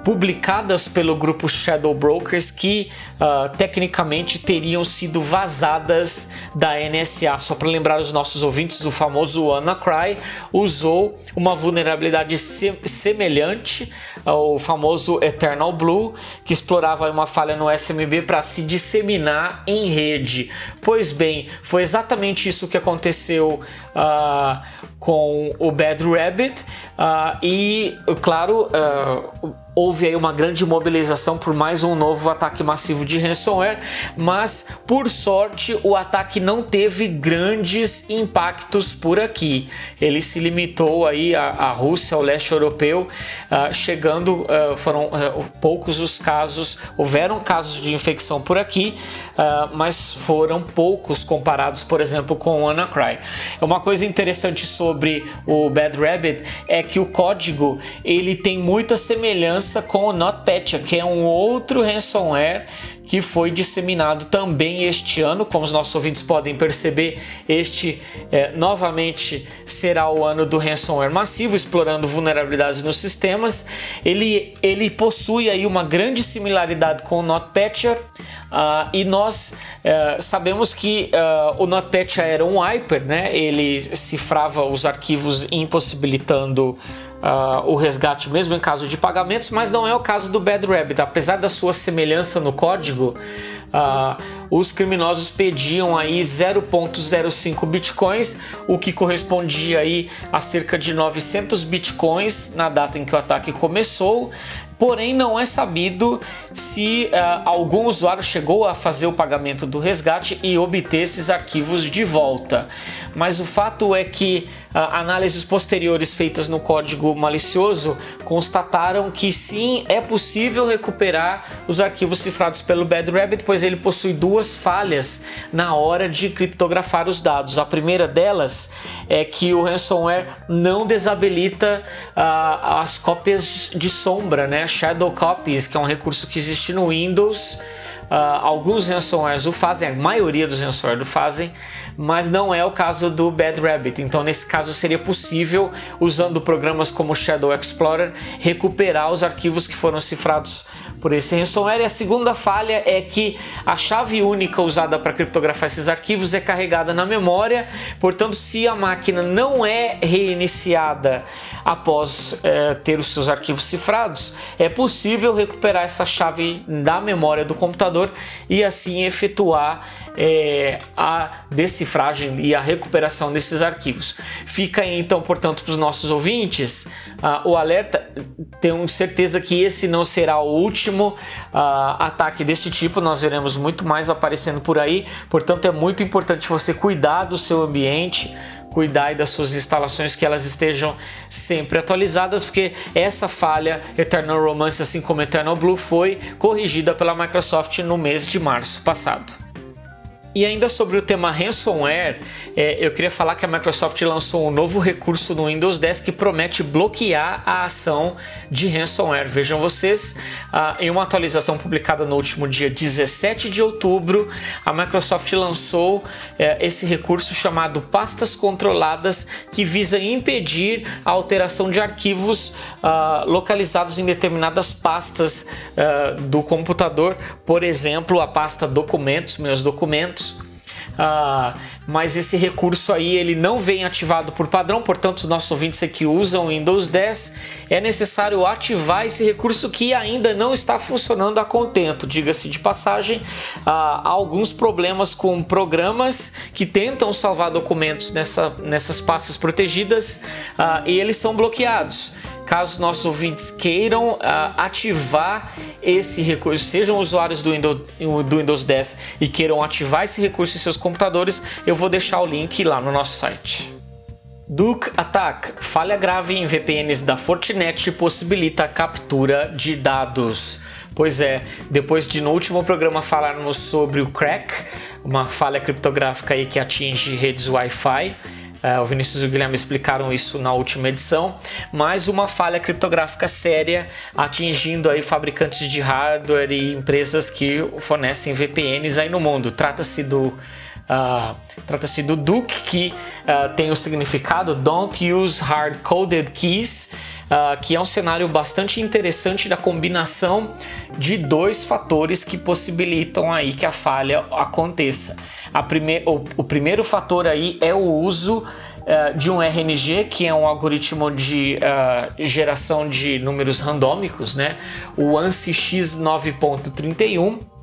publicadas pelo grupo Shadow Brokers que uh, tecnicamente teriam sido vazadas da NSA. Só para lembrar os nossos ouvintes, o famoso WannaCry usou uma vulnerabilidade se semelhante ao famoso Eternal Blue, que explorava uma falha no SMB para se disseminar em rede. Pois bem, foi exatamente isso que aconteceu uh, com o Bad Rabbit uh, e, claro, houve aí uma grande mobilização por mais um novo ataque massivo de ransomware, mas por sorte o ataque não teve grandes impactos por aqui. Ele se limitou aí à, à Rússia, ao leste europeu, uh, chegando, uh, foram uh, poucos os casos, houveram casos de infecção por aqui, mas foram poucos comparados, por exemplo, com o WannaCry. Uma coisa interessante sobre o Bad Rabbit é que o código ele tem muita semelhança com o NotPetya, que é um outro ransomware que foi disseminado também este ano. Como os nossos ouvintes podem perceber, este é, novamente será o ano do ransomware massivo, explorando vulnerabilidades nos sistemas. Ele, ele possui aí uma grande similaridade com o NotPetya uh, e nós uh, sabemos que uh, o NotPetya era um hyper, né? ele cifrava os arquivos impossibilitando uh, o resgate mesmo em caso de pagamentos, mas não é o caso do Bad Rabbit. Apesar da sua semelhança no código, uh, os criminosos pediam aí 0.05 bitcoins, o que correspondia aí a cerca de 900 bitcoins na data em que o ataque começou. Porém, não é sabido se uh, algum usuário chegou a fazer o pagamento do resgate e obter esses arquivos de volta. Mas o fato é que análises posteriores feitas no código malicioso constataram que sim, é possível recuperar os arquivos cifrados pelo Bad Rabbit, pois ele possui duas falhas na hora de criptografar os dados. A primeira delas é que o ransomware não desabilita uh, as cópias de sombra, né? Shadow copies, que é um recurso que existe no Windows. Uh, alguns ransomwares o fazem, a maioria dos ransomwares o fazem, mas não é o caso do Bad Rabbit. Então, nesse caso, seria possível, usando programas como Shadow Explorer, recuperar os arquivos que foram cifrados por esse ransomware. E a segunda falha é que a chave única usada para criptografar esses arquivos é carregada na memória, portanto, se a máquina não é reiniciada após é, ter os seus arquivos cifrados, é possível recuperar essa chave da memória do computador e assim efetuar é, a decifragem e a recuperação desses arquivos. Fica aí, então, portanto, para os nossos ouvintes uh, o alerta. Tenho certeza que esse não será o último uh, ataque desse tipo, nós veremos muito mais aparecendo por aí. Portanto, é muito importante você cuidar do seu ambiente cuidar das suas instalações que elas estejam sempre atualizadas, porque essa falha Eternal Romance, assim como Eternal Blue, foi corrigida pela Microsoft no mês de março passado. E ainda sobre o tema ransomware, é, eu queria falar que a Microsoft lançou um novo recurso no Windows 10 que promete bloquear a ação de ransomware. Vejam vocês, ah, em uma atualização publicada no último dia 17 de outubro, a Microsoft lançou é, esse recurso chamado Pastas Controladas, que visa impedir a alteração de arquivos ah, localizados em determinadas pastas ah, do computador, por exemplo, a pasta Documentos, meus documentos ah, mas esse recurso aí ele não vem ativado por padrão, portanto, os nossos ouvintes que usam Windows 10 é necessário ativar esse recurso que ainda não está funcionando a contento. Diga-se de passagem, ah, há alguns problemas com programas que tentam salvar documentos nessa, nessas pastas protegidas ah, e eles são bloqueados. Caso nossos ouvintes queiram uh, ativar esse recurso, sejam usuários do Windows, do Windows 10 e queiram ativar esse recurso em seus computadores, eu vou deixar o link lá no nosso site. Duke Attack, falha grave em VPNs da Fortinet possibilita a captura de dados. Pois é, depois de no último programa falarmos sobre o crack, uma falha criptográfica aí que atinge redes Wi-Fi, é, o Vinícius e o Guilherme explicaram isso na última edição. Mais uma falha criptográfica séria atingindo aí fabricantes de hardware e empresas que fornecem VPNs aí no mundo. Trata-se do Uh, Trata-se do Duke, que uh, tem o significado Don't Use Hard-Coded Keys, uh, que é um cenário bastante interessante da combinação de dois fatores que possibilitam aí que a falha aconteça. A prime o, o primeiro fator aí é o uso uh, de um RNG, que é um algoritmo de uh, geração de números randômicos, né? o ANSI X9.31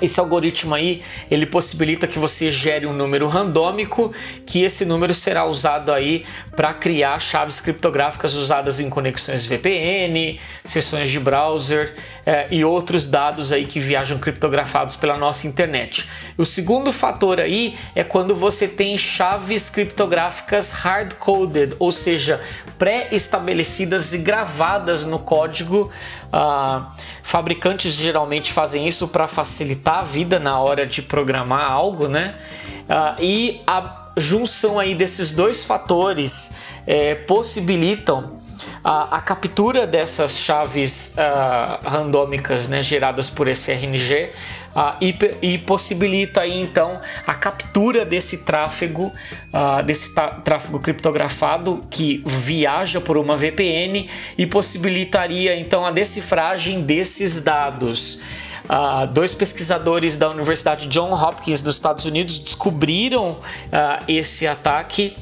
esse algoritmo aí, ele possibilita que você gere um número randômico, que esse número será usado aí para criar chaves criptográficas usadas em conexões VPN, sessões de browser eh, e outros dados aí que viajam criptografados pela nossa internet. O segundo fator aí é quando você tem chaves criptográficas hard-coded, ou seja, pré-estabelecidas e gravadas no código Uh, fabricantes geralmente fazem isso para facilitar a vida na hora de programar algo, né? Uh, e a junção aí desses dois fatores é, possibilitam a, a, captura dessas chaves uh, randômicas né, geradas por esse RNG uh, e, e, possibilita aí então a captura desse tráfego, uh, desse tráfego criptografado que viaja por uma VPN e possibilitaria então a decifragem desses dados. Uh, dois pesquisadores da Universidade John Hopkins dos Estados Unidos descobriram uh, esse ataque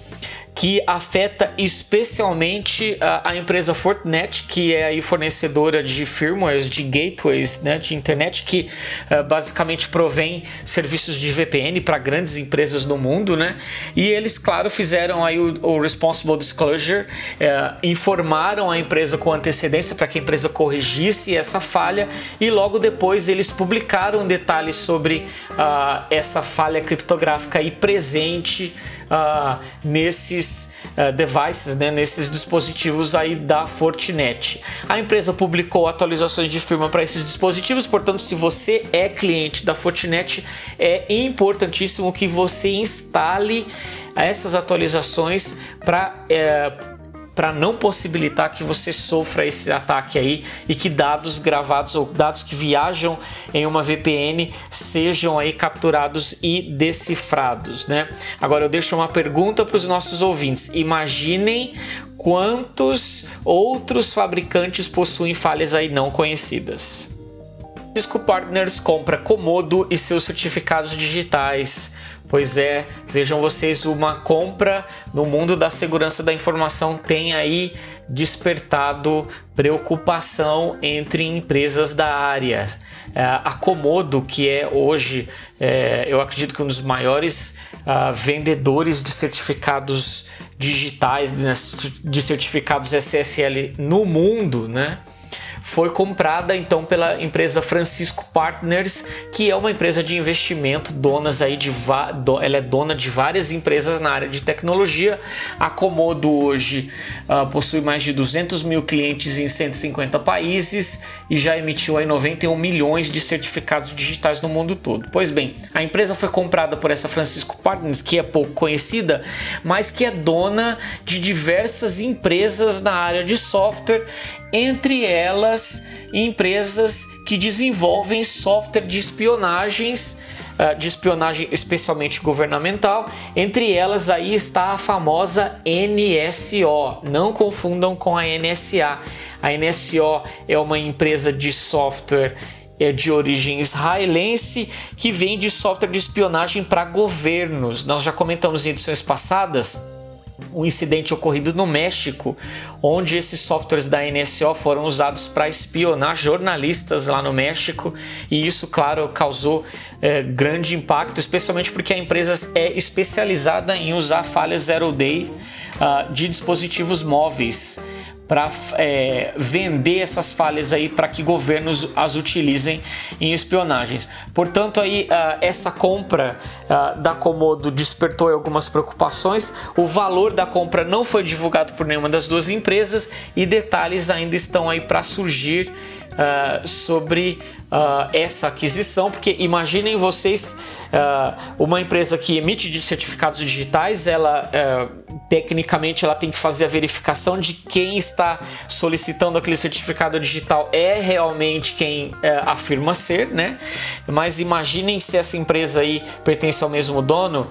que afeta especialmente a, a, empresa Fortinet, que é aí fornecedora de firmwares, de gateways, né, de internet, que uh, basicamente provém serviços de VPN para grandes empresas no mundo, né? E eles, claro, fizeram aí o, o responsible disclosure, uh, informaram a empresa com antecedência para que a empresa corrigisse essa falha e logo depois eles publicaram detalhes sobre uh, essa falha criptográfica aí presente uh, nesses uh, devices, né, nesses dispositivos aí da Fortinet. A empresa publicou atualizações de firma para esses dispositivos, portanto, se você é cliente da Fortinet, é importantíssimo que você instale essas atualizações para é, para não possibilitar que você sofra esse ataque aí e que dados gravados ou dados que viajam em uma VPN sejam aí capturados e decifrados, né? Agora eu deixo uma pergunta para os nossos ouvintes. Imaginem quantos outros fabricantes possuem falhas aí não conhecidas. Cisco Partners compra Comodo e seus certificados digitais. Pois é, vejam vocês, uma compra no mundo da segurança da informação tem aí despertado preocupação entre empresas da área. É, a Comodo, que é hoje, é, eu acredito que um dos maiores uh, vendedores de certificados digitais, de certificados SSL no mundo, né? Foi comprada então pela empresa Francisco Partners, que é uma empresa de investimento, donas aí de ela é dona de várias empresas na área de tecnologia. A Comodo hoje uh, possui mais de 200 mil clientes em 150 países e já emitiu aí 91 milhões de certificados digitais no mundo todo. Pois bem, a empresa foi comprada por essa Francisco Partners, que é pouco conhecida, mas que é dona de diversas empresas na área de software, entre elas empresas que desenvolvem software de espionagens ah, de espionagem especialmente governamental. Entre elas aí está a famosa NSO. Não confundam com a NSA. A NSO é uma empresa de software é de origem israelense que vende software de espionagem para governos. Nós já comentamos em edições passadas um incidente ocorrido no México, onde esses softwares da NSO foram usados para espionar jornalistas lá no México, e isso, claro, causou é, grande impacto, especialmente porque a empresa é especializada em usar falhas zero day uh, de dispositivos móveis para é, vender essas falhas aí para que governos as utilizem em espionagens. Portanto, aí uh, essa compra uh, da Comodo despertou algumas preocupações. O valor da compra não foi divulgado por nenhuma das duas empresas e detalhes ainda estão aí para surgir uh, sobre essa aquisição, porque imaginem vocês uma empresa que emite de certificados digitais, ela tecnicamente ela tem que fazer a verificação de quem está solicitando aquele certificado digital é realmente quem afirma ser, né? Mas imaginem se essa empresa aí pertence ao mesmo dono,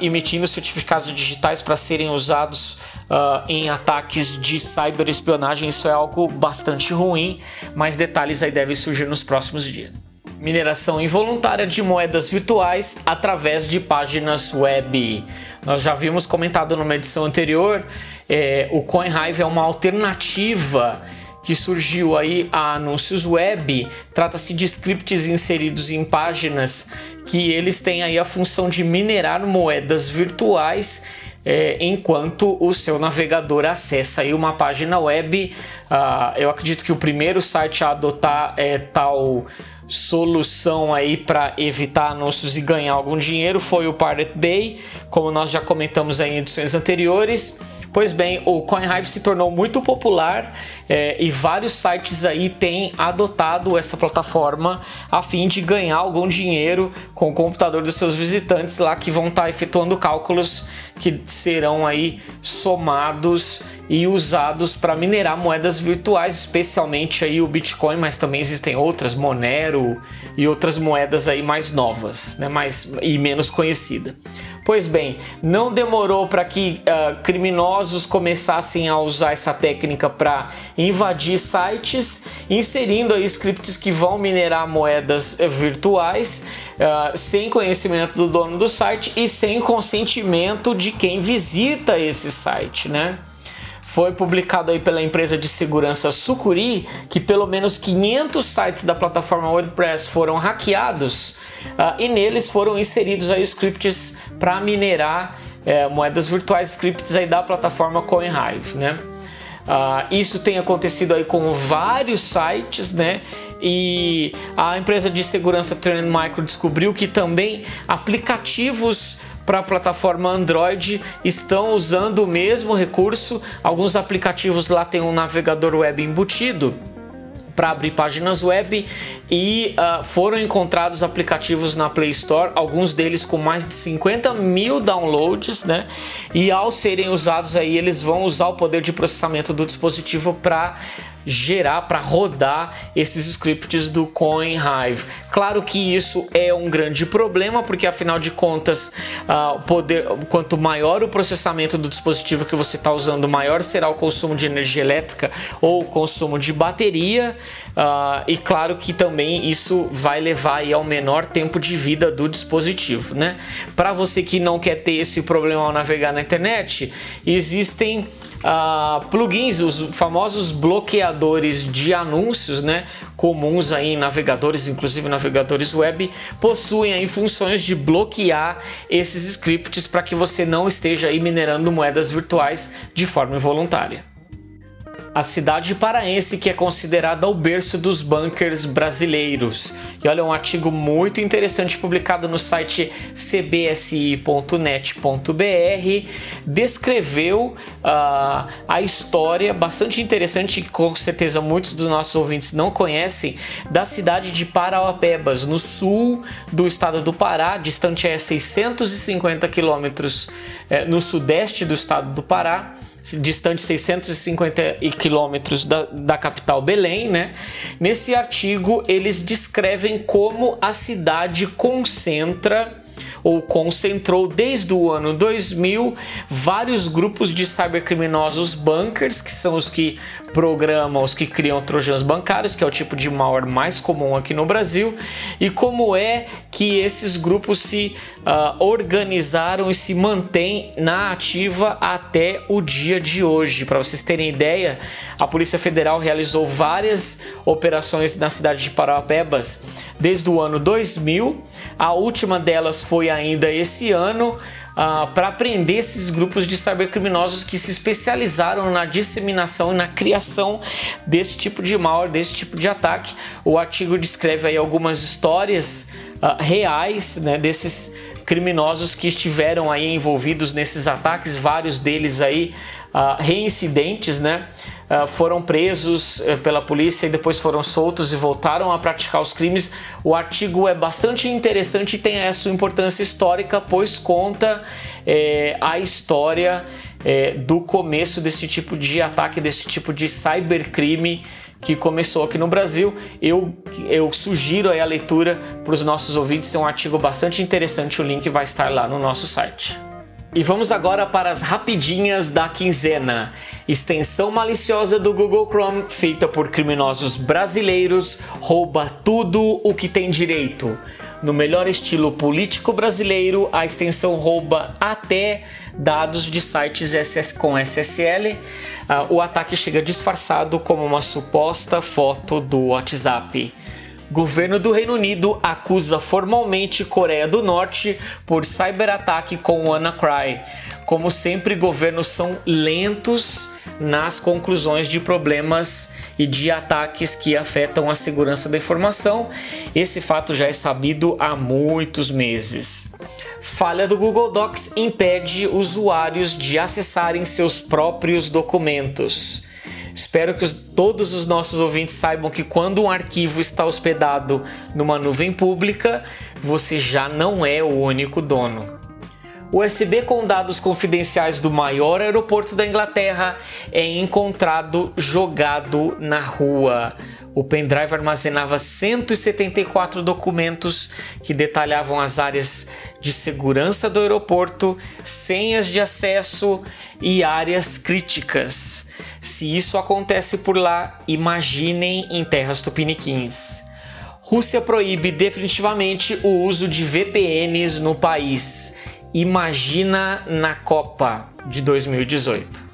emitindo certificados digitais para serem usados uh, em ataques de cyberespionagem. Isso é algo bastante ruim, mas detalhes aí devem surgir nos próximos dias. Mineração involuntária de moedas virtuais através de páginas web. Nós já vimos comentado numa edição anterior, é, o CoinHive é uma alternativa que surgiu aí a anúncios web. Trata-se de scripts inseridos em páginas que eles têm aí a função de minerar moedas virtuais é, enquanto o seu navegador acessa aí uma página web. Uh, eu acredito que o primeiro site a adotar é tal solução aí para evitar anúncios e ganhar algum dinheiro foi o Pirate Bay, como nós já comentamos em edições anteriores. Pois bem, o CoinHive se tornou muito popular é, e vários sites aí têm adotado essa plataforma a fim de ganhar algum dinheiro com o computador dos seus visitantes lá que vão estar tá efetuando cálculos que serão aí somados e usados para minerar moedas virtuais, especialmente aí o Bitcoin, mas também existem outras, Monero e outras moedas aí mais novas, né, mais e menos conhecidas. Pois bem, não demorou para que uh, criminosos começassem a usar essa técnica para invadir sites, inserindo aí scripts que vão minerar moedas eh, virtuais uh, sem conhecimento do dono do site e sem consentimento de quem visita esse site, né? Foi publicado aí pela empresa de segurança Sucuri que pelo menos 500 sites da plataforma WordPress foram hackeados uh, e neles foram inseridos aí scripts para minerar é, moedas virtuais, scripts aí da plataforma CoinHive, né? Uh, isso tem acontecido aí com vários sites, né? E a empresa de segurança Trend Micro descobriu que também aplicativos para a plataforma Android estão usando o mesmo recurso. Alguns aplicativos lá têm um navegador web embutido para abrir páginas web e uh, foram encontrados aplicativos na Play Store, alguns deles com mais de 50 mil downloads, né? E ao serem usados aí, eles vão usar o poder de processamento do dispositivo para gerar para rodar esses scripts do CoinHive. Claro que isso é um grande problema, porque afinal de contas, uh, poder, quanto maior o processamento do dispositivo que você está usando, maior será o consumo de energia elétrica ou o consumo de bateria. Uh, e claro que também isso vai levar aí ao menor tempo de vida do dispositivo, né? Para você que não quer ter esse problema ao navegar na internet, existem uh, plugins, os famosos bloqueadores de anúncios, né, comuns aí em navegadores, inclusive navegadores web, possuem aí funções de bloquear esses scripts para que você não esteja aí minerando moedas virtuais de forma involuntária. A cidade paraense que é considerada o berço dos bunkers brasileiros. E olha, um artigo muito interessante publicado no site cbsi.net.br descreveu uh, a história bastante interessante que com certeza muitos dos nossos ouvintes não conhecem da cidade de Parauapebas, no sul do estado do Pará, distante a 650 quilômetros eh, no sudeste do estado do Pará distante 650 quilômetros da, da capital Belém, né? Nesse artigo eles descrevem como a cidade concentra ou concentrou desde o ano 2000 vários grupos de cybercriminosos bunkers, que são os que programam, os que criam trojans bancários, que é o tipo de malware mais comum aqui no Brasil, e como é que esses grupos se uh, organizaram e se mantêm na ativa até o dia de hoje. Para vocês terem ideia, a Polícia Federal realizou várias operações na cidade de Parauapebas desde o ano 2000, a última delas foi ainda esse ano uh, para prender esses grupos de cybercriminosos que se especializaram na disseminação e na criação desse tipo de malware, desse tipo de ataque. O artigo descreve aí algumas histórias uh, reais né, desses criminosos que estiveram aí envolvidos nesses ataques, vários deles aí uh, reincidentes, né? Uh, foram presos uh, pela polícia e depois foram soltos e voltaram a praticar os crimes. O artigo é bastante interessante e tem a sua importância histórica, pois conta eh, a história eh, do começo desse tipo de ataque, desse tipo de cybercrime que começou aqui no Brasil. Eu, eu sugiro a leitura para os nossos ouvintes, é um artigo bastante interessante, o link vai estar lá no nosso site. E vamos agora para as rapidinhas da quinzena. Extensão maliciosa do Google Chrome, feita por criminosos brasileiros, rouba tudo o que tem direito. No melhor estilo político brasileiro, a extensão rouba até dados de sites SS com SSL. Uh, ah, o ataque chega disfarçado como uma suposta foto do WhatsApp. Governo do Reino Unido acusa formalmente Coreia do Norte por cyberataque com WannaCry. Como sempre, governos são lentos nas conclusões de problemas e de ataques que afetam a segurança da informação. Esse fato já é sabido há muitos meses. Falha do Google Docs impede usuários de acessarem seus próprios documentos. Espero que os, todos os nossos ouvintes saibam que quando um arquivo está hospedado numa nuvem pública, você já não é o único dono. USB com dados confidenciais do maior aeroporto da Inglaterra é encontrado jogado na rua. O pendrive armazenava 174 documentos que detalhavam as áreas de segurança do aeroporto, senhas de acesso e áreas críticas. Se isso acontece por lá, imaginem em terras tupiniquins. Rússia proíbe definitivamente o uso de VPNs no país. Imagina na Copa de 2018.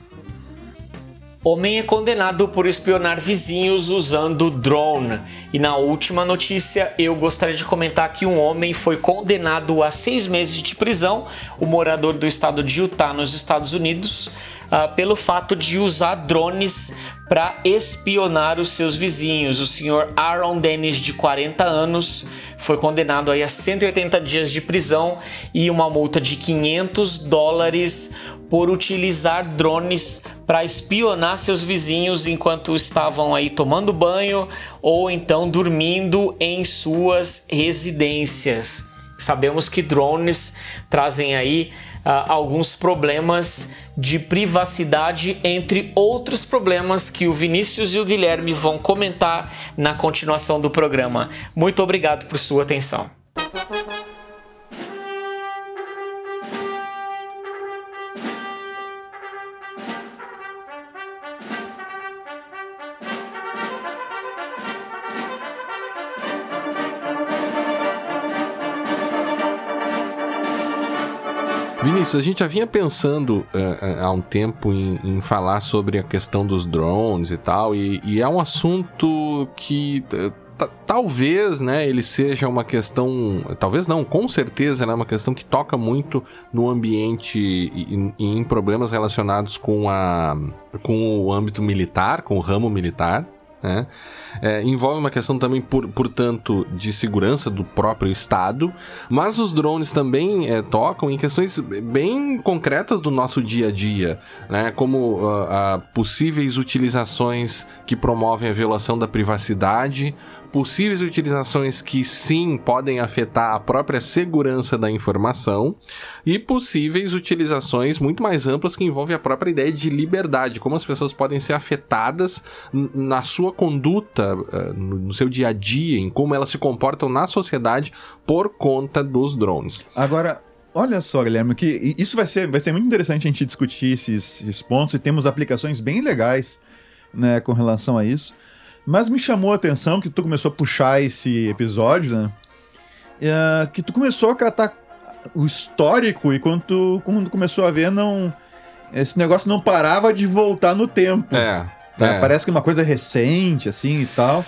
Homem é condenado por espionar vizinhos usando drone. E na última notícia, eu gostaria de comentar que um homem foi condenado a seis meses de prisão, o morador do estado de Utah, nos Estados Unidos, uh, pelo fato de usar drones para espionar os seus vizinhos. O senhor Aaron Dennis, de 40 anos, foi condenado a 180 dias de prisão e uma multa de 500 dólares por utilizar drones para espionar seus vizinhos enquanto estavam aí tomando banho ou então dormindo em suas residências. Sabemos que drones trazem aí uh, alguns problemas de privacidade, entre outros problemas que o Vinícius e o Guilherme vão comentar na continuação do programa. Muito obrigado por sua atenção. Vinícius, a gente já vinha pensando uh, há um tempo em, em, falar sobre a questão dos drones e tal, e, e é um assunto que uh, talvez, né, ele seja uma questão, talvez não, com certeza, né, uma questão que toca muito no ambiente e, e em problemas relacionados com a com o âmbito militar, com o ramo militar, né? É, envolve uma questão também, por, portanto, de segurança do próprio Estado, mas os drones também é, tocam em questões bem concretas do nosso dia a dia, né? como uh, uh, possíveis utilizações que promovem a violação da privacidade, possíveis utilizações que sim podem afetar a própria segurança da informação e possíveis utilizações muito mais amplas que envolvem a própria ideia de liberdade, como as pessoas podem ser afetadas na sua conduta, eh, no seu dia a dia, em como elas se comportam na sociedade por conta dos drones. Agora, Olha só, Guilherme, que isso vai ser, vai ser muito interessante a gente discutir esses, esses pontos e temos aplicações bem legais né, com relação a isso. Mas me chamou a atenção que tu começou a puxar esse episódio, né? É, que tu começou a catar o histórico e quando tu, quando começou a ver, não. Esse negócio não parava de voltar no tempo. É. Né? é. Parece que é uma coisa recente, assim e tal.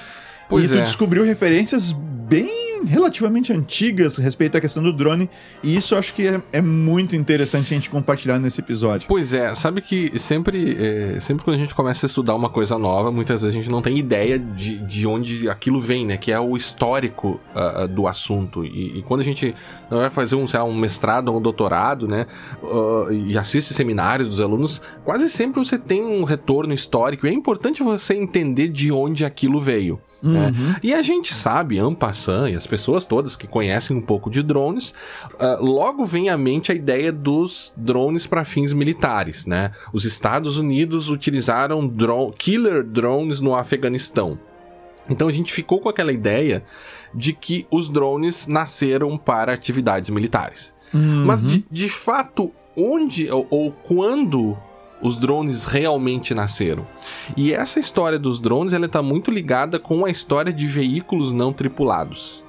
Pois e tu é. descobriu referências bem relativamente antigas respeito à questão do drone, e isso eu acho que é, é muito interessante a gente compartilhar nesse episódio. Pois é, sabe que sempre, é, sempre quando a gente começa a estudar uma coisa nova, muitas vezes a gente não tem ideia de, de onde aquilo vem, né? Que é o histórico uh, do assunto. E, e, quando a gente vai fazer um, lá, um mestrado ou um doutorado, né? Uh, e assiste seminários dos alunos, quase sempre você tem um retorno histórico. E é importante você entender de onde aquilo veio. Né? Uhum. E a gente sabe, Ampassan e as pessoas todas que conhecem um pouco de drones, uh, logo vem à mente a ideia dos drones para fins militares, né? Os Estados Unidos utilizaram drone, killer drones no Afeganistão. Então a gente ficou com aquela ideia de que os drones nasceram para atividades militares. Uhum. Mas de, de, fato, onde ou, ou quando os drones realmente nasceram. E essa história dos drones ela está muito ligada com a história de veículos não tripulados.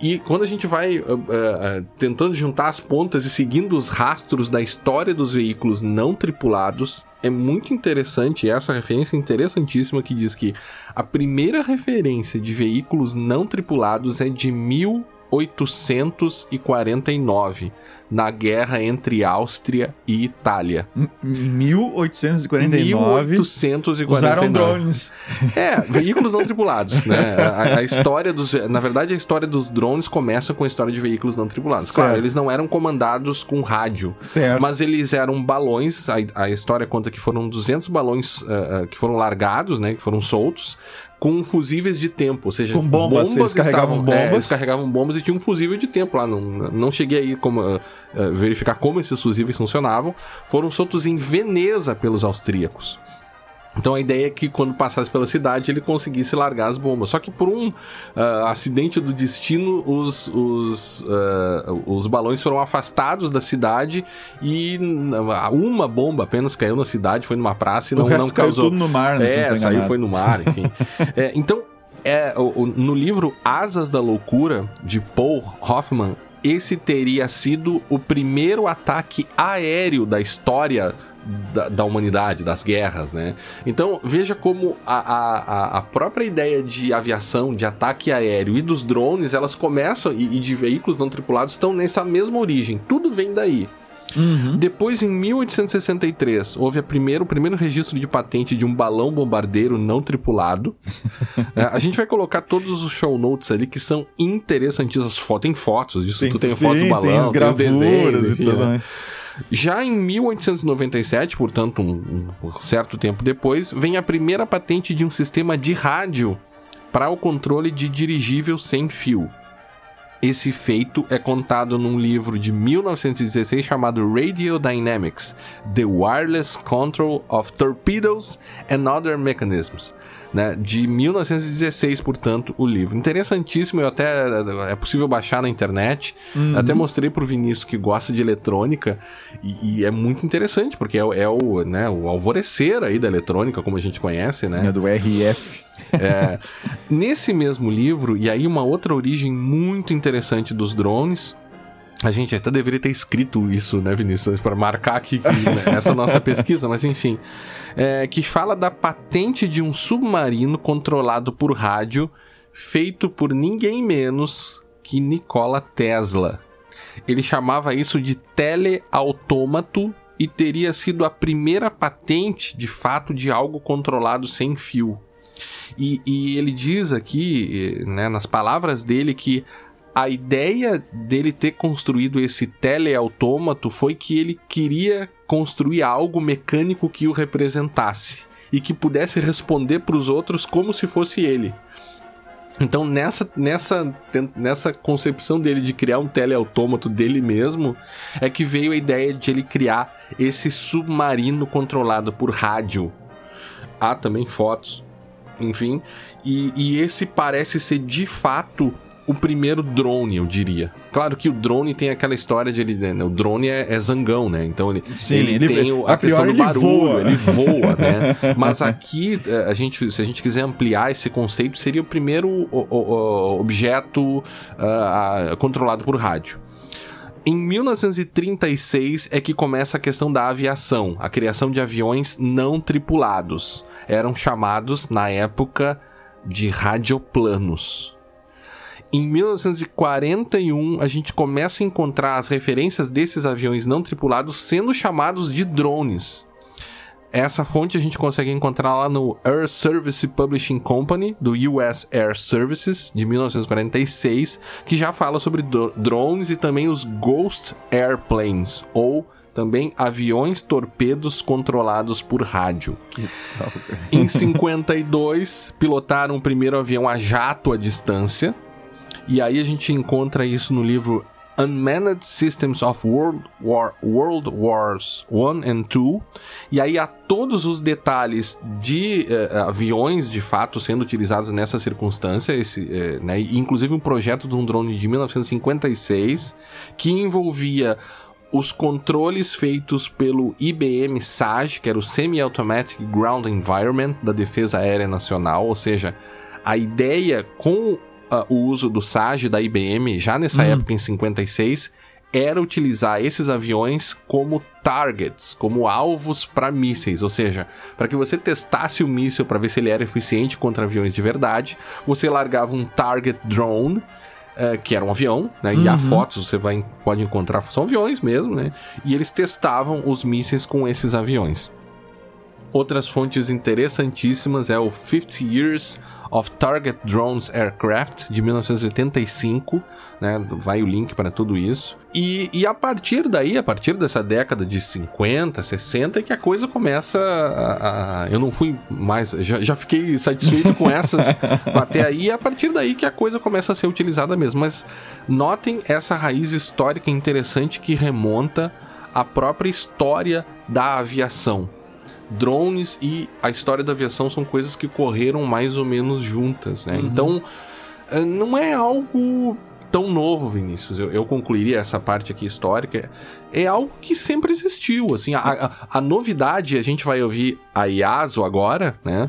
E quando a gente vai uh, uh, tentando juntar as pontas e seguindo os rastros da história dos veículos não tripulados, é muito interessante essa referência interessantíssima que diz que a primeira referência de veículos não tripulados é de 1849 na guerra entre Áustria e Itália. 1849. 1849. Usaram drones. É, veículos não tripulados, né? A, a, história dos. Na verdade, a história dos drones começa com a história de veículos não tripulados. Certo. Claro, eles não eram comandados com rádio. Certo. Mas eles eram balões. A, a história conta que foram 200 balões uh, que foram largados, né? Que foram soltos com fusíveis de tempo, ou seja, com bombas, bombas eles carregavam estavam, bombas. É, eles carregavam bombas e tinha um fusível de tempo lá. Não, não cheguei aí como, uh, uh, verificar como esses fusíveis funcionavam. Foram soltos em Veneza pelos austríacos. Então a ideia é que quando passasse pela cidade ele conseguisse largar as bombas. Só que por um uh, acidente do destino, os, os, uh, os balões foram afastados da cidade e uma bomba apenas caiu na cidade, foi numa praça e não, o resto não causou. Caiu tudo no mar, né? É, saiu foi no mar, enfim. <laughs> é, então, é, no livro Asas da Loucura, de Paul Hoffman, esse teria sido o primeiro ataque aéreo da história da, da, humanidade, das guerras, né? Então veja como a, a, a própria ideia de aviação, de ataque aéreo e dos drones, elas começam, e, e de veículos não tripulados, estão nessa mesma origem. Tudo vem daí. Uhum. Depois, em 1863, houve a primeiro, o primeiro registro de patente de um balão bombardeiro não tripulado. <laughs> é, a gente vai colocar todos os show notes ali que são interessantíssimos. Tem fotos disso, tem, tu tem sim, fotos do balão, tem, tem os desenhos, enfim, né? Já em 1897, portanto, um, um certo tempo depois, vem a primeira patente de um sistema de rádio para o controle de dirigível sem fio. Esse feito é contado num livro de 1916 chamado Radio Dynamics: The Wireless Control of Torpedoes and Other Mechanisms, né? de 1916, portanto, o livro. Interessantíssimo, eu até é possível baixar na internet. Uhum. Até mostrei pro Vinícius que gosta de eletrônica e, e é muito interessante, porque é, é, o, né, o alvorecer aí da eletrônica, como a gente conhece, né? É do RF. É, <laughs> nesse mesmo livro, e aí uma outra origem muito interessante dos drones, a gente até deveria ter escrito isso, né, Vinícius, para marcar aqui que, né, essa nossa pesquisa, mas enfim, é, que fala da patente de um submarino controlado por rádio feito por ninguém menos que Nikola Tesla. Ele chamava isso de teleautômato e teria sido a primeira patente, de fato, de algo controlado sem fio. E, e ele diz aqui, né, nas palavras dele, que a ideia dele ter construído esse teleautômato foi que ele queria construir algo mecânico que o representasse e que pudesse responder para os outros como se fosse ele. Então, nessa, nessa, nessa concepção dele de criar um teleautômato dele mesmo, é que veio a ideia de ele criar esse submarino controlado por rádio. Há também fotos, enfim. E, e esse parece ser de fato o primeiro drone, eu diria. Claro que o drone tem aquela história de ele, né? O drone é, é, zangão, né? Então ele, Sim, ele, ele tem o, a, a questão do barulho, voa. ele voa, né? <laughs> Mas aqui, eh, a gente, se a gente quiser ampliar esse conceito, seria o primeiro o, o, objeto uh, controlado por rádio. Em 1936 é que começa a questão da aviação, a criação de aviões não tripulados. Eram chamados, na época, de radioplanos. Em 1941, a gente começa a encontrar as referências desses aviões não tripulados sendo chamados de drones. Essa fonte a gente consegue encontrar lá no Air Service Publishing Company, do US Air Services, de 1946, que já fala sobre drones e também os Ghost Airplanes, ou também aviões torpedos controlados por rádio. em 52, pilotaram o primeiro avião a jato à distância, e aí a gente encontra isso no livro Unmanned Systems of World, War, World Wars 1 and 2. E aí há todos os detalhes de uh, aviões de fato sendo utilizados nessa circunstância, esse, uh, né, inclusive um projeto de um drone de 1956 que envolvia os controles feitos pelo IBM SAG, que era o Semi-Automatic Ground Environment da Defesa Aérea Nacional, ou seja, a ideia com uh, o uso do SAG da IBM, já nessa uhum. época, em 56, era utilizar esses aviões como targets, como alvos para mísseis, ou seja, para que você testasse o míssil para ver se ele era eficiente contra aviões de verdade, você largava um target drone, uh, que era um avião, né? Uhum. E há fotos, você vai, pode encontrar, são aviões mesmo, né? E eles testavam os mísseis com esses aviões. Outras fontes interessantíssimas é o 50 Years of Target Drones Aircraft, de 1985, né? Vai o link para tudo isso. E, e a partir daí, a partir dessa década de 50, 60, é que a coisa começa a. a eu não fui mais. Já, já fiquei satisfeito com essas <laughs> até aí, a partir daí que a coisa começa a ser utilizada mesmo. Mas notem essa raiz histórica interessante que remonta à própria história da aviação drones e a história da aviação são coisas que correram mais ou menos juntas, né? Uhum. Então, eh, não é algo tão novo, Vinícius. Eu, eu, concluiria essa parte aqui histórica. É algo que sempre existiu. Assim, a, a, a novidade, a gente vai ouvir a IASO agora, né?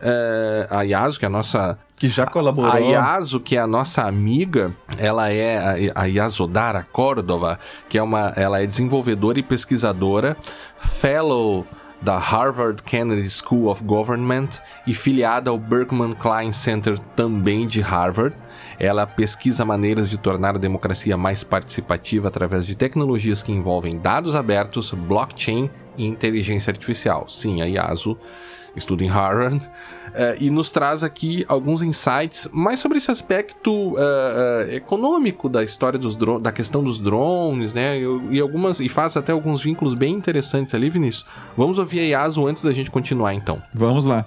É, a IASO, que é a nossa. Que já colaborou. A IASO, que é a nossa amiga, ela é a, a Iasodara Córdova, que é uma. Ela é desenvolvedora e pesquisadora, fellow da Harvard Kennedy School of Government e filiada ao Berkman Klein Center também de Harvard. Ela pesquisa maneiras de tornar a democracia mais participativa através de tecnologias que envolvem dados abertos, blockchain e inteligência artificial. Sim, a IASO estuda em Harvard, uh, e nos traz aqui alguns insights mais sobre esse aspecto uh, uh, econômico da história dos drones, da questão dos drones, né? E, e, algumas e faz até alguns vínculos bem interessantes ali, Vinícius. Vamos ouvir a Yasu antes da gente continuar, então. Vamos lá.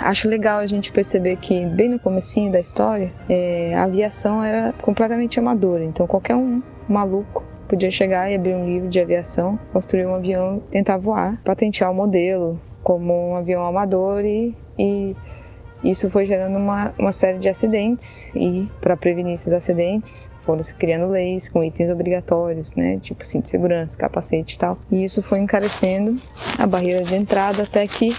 Acho legal a gente perceber que bem no comecinho da história, é, a aviação era completamente amadora. Então qualquer um maluco podia chegar e abrir um livro de aviação, construir um avião, tentar voar, patentear o modelo, como um avião amador e, e isso foi gerando uma, uma série de acidentes e para prevenir esses acidentes foram se criando leis com itens obrigatórios, né, tipo cinto de segurança, capacete e tal. E isso foi encarecendo a barreira de entrada até que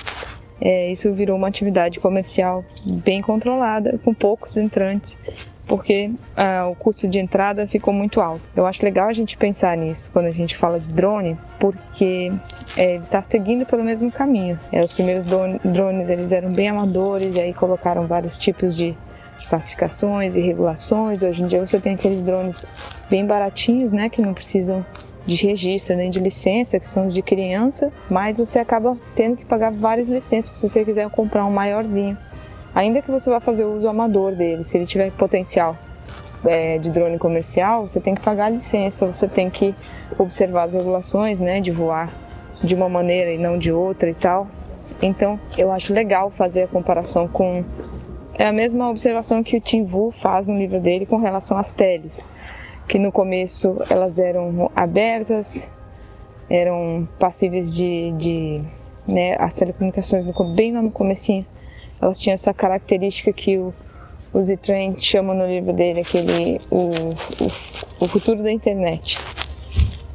é, isso virou uma atividade comercial bem controlada, com poucos entrantes porque ah, o custo de entrada ficou muito alto. Eu acho legal a gente pensar nisso quando a gente fala de drone, porque é, ele está seguindo pelo mesmo caminho. É, os primeiros drones eles eram bem amadores e aí colocaram vários tipos de classificações e regulações. Hoje em dia você tem aqueles drones bem baratinhos, né, que não precisam de registro nem de licença, que são os de criança, mas você acaba tendo que pagar várias licenças se você quiser comprar um maiorzinho. Ainda que você vá fazer uso amador dele, se ele tiver potencial é, de drone comercial, você tem que pagar a licença, você tem que observar as regulações, né, de voar de uma maneira e não de outra e tal. Então, eu acho legal fazer a comparação com é a mesma observação que o Tim Wu faz no livro dele com relação às teles, que no começo elas eram abertas, eram passíveis de, de né, as telecomunicações bem lá no comecinho, elas tinham essa característica que o, o Z-Train chama no livro dele aquele o, o, o futuro da internet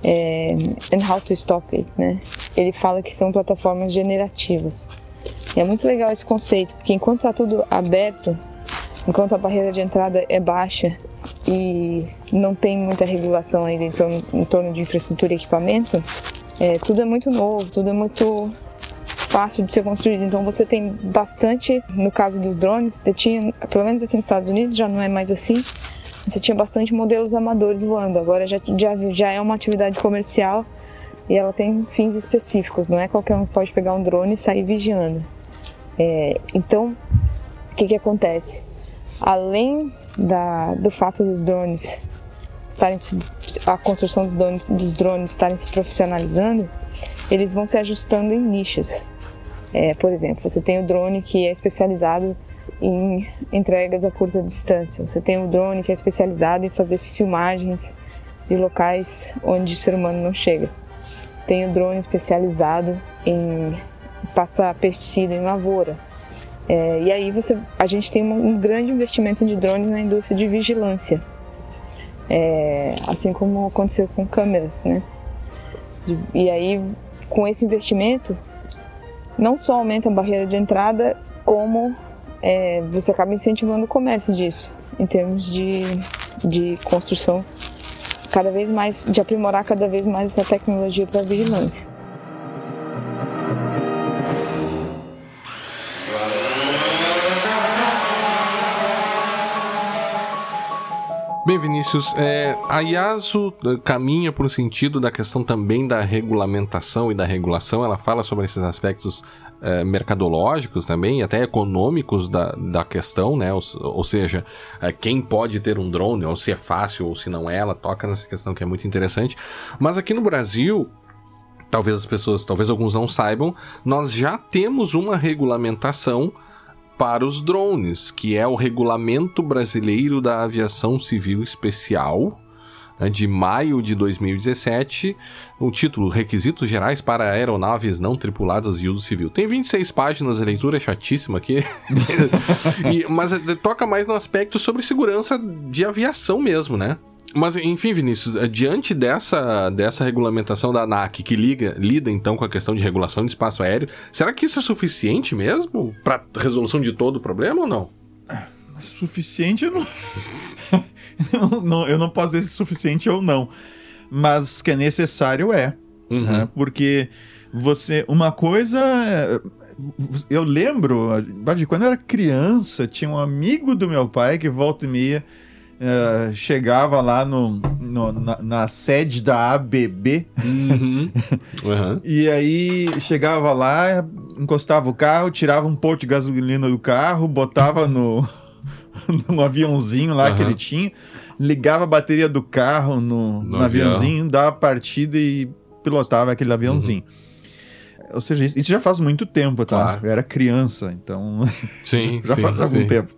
é, and how to stop it, né? Ele fala que são plataformas generativas. E é muito legal esse conceito, porque enquanto está tudo aberto, enquanto a barreira de entrada é baixa e não tem muita regulação ainda em torno, em torno de infraestrutura e equipamento, é, tudo é muito novo, tudo é muito fácil de ser construído. Então você tem bastante, no caso dos drones, você tinha, pelo menos aqui nos Estados Unidos já não é mais assim, você tinha bastante modelos amadores voando. Agora já, já, já é uma atividade comercial e ela tem fins específicos. Não é qualquer um que pode pegar um drone e sair vigiando. É, então, o que, que acontece? Além da, do fato dos drones estarem se, a construção dos drones, dos drones estarem se profissionalizando, eles vão se ajustando em nichos. É, por exemplo, você tem o drone que é especializado em entregas a curta distância. Você tem o drone que é especializado em fazer filmagens de locais onde o ser humano não chega. Tem o drone especializado em passar pesticida em lavoura. É, e aí você, a gente tem um, grande investimento de drones na indústria de vigilância, é, assim como aconteceu com câmeras, né? E aí, com esse investimento, não só aumenta a barreira de entrada, como é, você acaba incentivando o comércio disso, em termos de, de construção cada vez mais, de aprimorar cada vez mais essa tecnologia para vigilância. Bem, Vinícius, é, a IASO eh, caminha por um sentido da questão também da regulamentação e da regulação. Ela fala sobre esses aspectos é, mercadológicos também, até econômicos da, da questão, né? Ou, ou seja, é, quem pode ter um drone, ou se é fácil ou se não é, ela toca nessa questão que é muito interessante. Mas aqui no Brasil, talvez as pessoas, talvez alguns não saibam, nós já temos uma regulamentação para os drones, que é o Regulamento Brasileiro da Aviação Civil Especial, né, de maio de 2017, o título Requisitos Gerais para Aeronaves Não Tripuladas de Uso Civil. Tem 26 páginas, a leitura é chatíssima aqui, <laughs> e, mas é, toca mais no aspecto sobre segurança de aviação mesmo, né? Mas, enfim, Vinícius, eh, diante dessa, dessa regulamentação da ANAC, que liga, lida então com a questão de regulação de espaço aéreo, será que isso é suficiente mesmo para resolução de todo o problema ou não? Suficiente eu não... eu <laughs> não. Eu não posso dizer suficiente ou não. Mas que é necessário é. Uhum. Né? Porque você. Uma coisa. Eu lembro, quando eu era criança, tinha um amigo do meu pai que volta e meia Uh, chegava lá no, no na, na, sede da ABB uhum. <laughs> Uhum. e aí chegava lá, encostava o carro, tirava um pouco de gasolina do carro, botava no, <laughs> no aviãozinho lá uhum. que ele tinha, ligava a bateria do carro no, no, no aviãozinho, avião. dava partida e pilotava aquele aviãozinho. Ou seja, isso já faz muito tempo, tá? Claro. Eu era criança, então. <laughs> Sim, já sim, faz algum sim. tempo.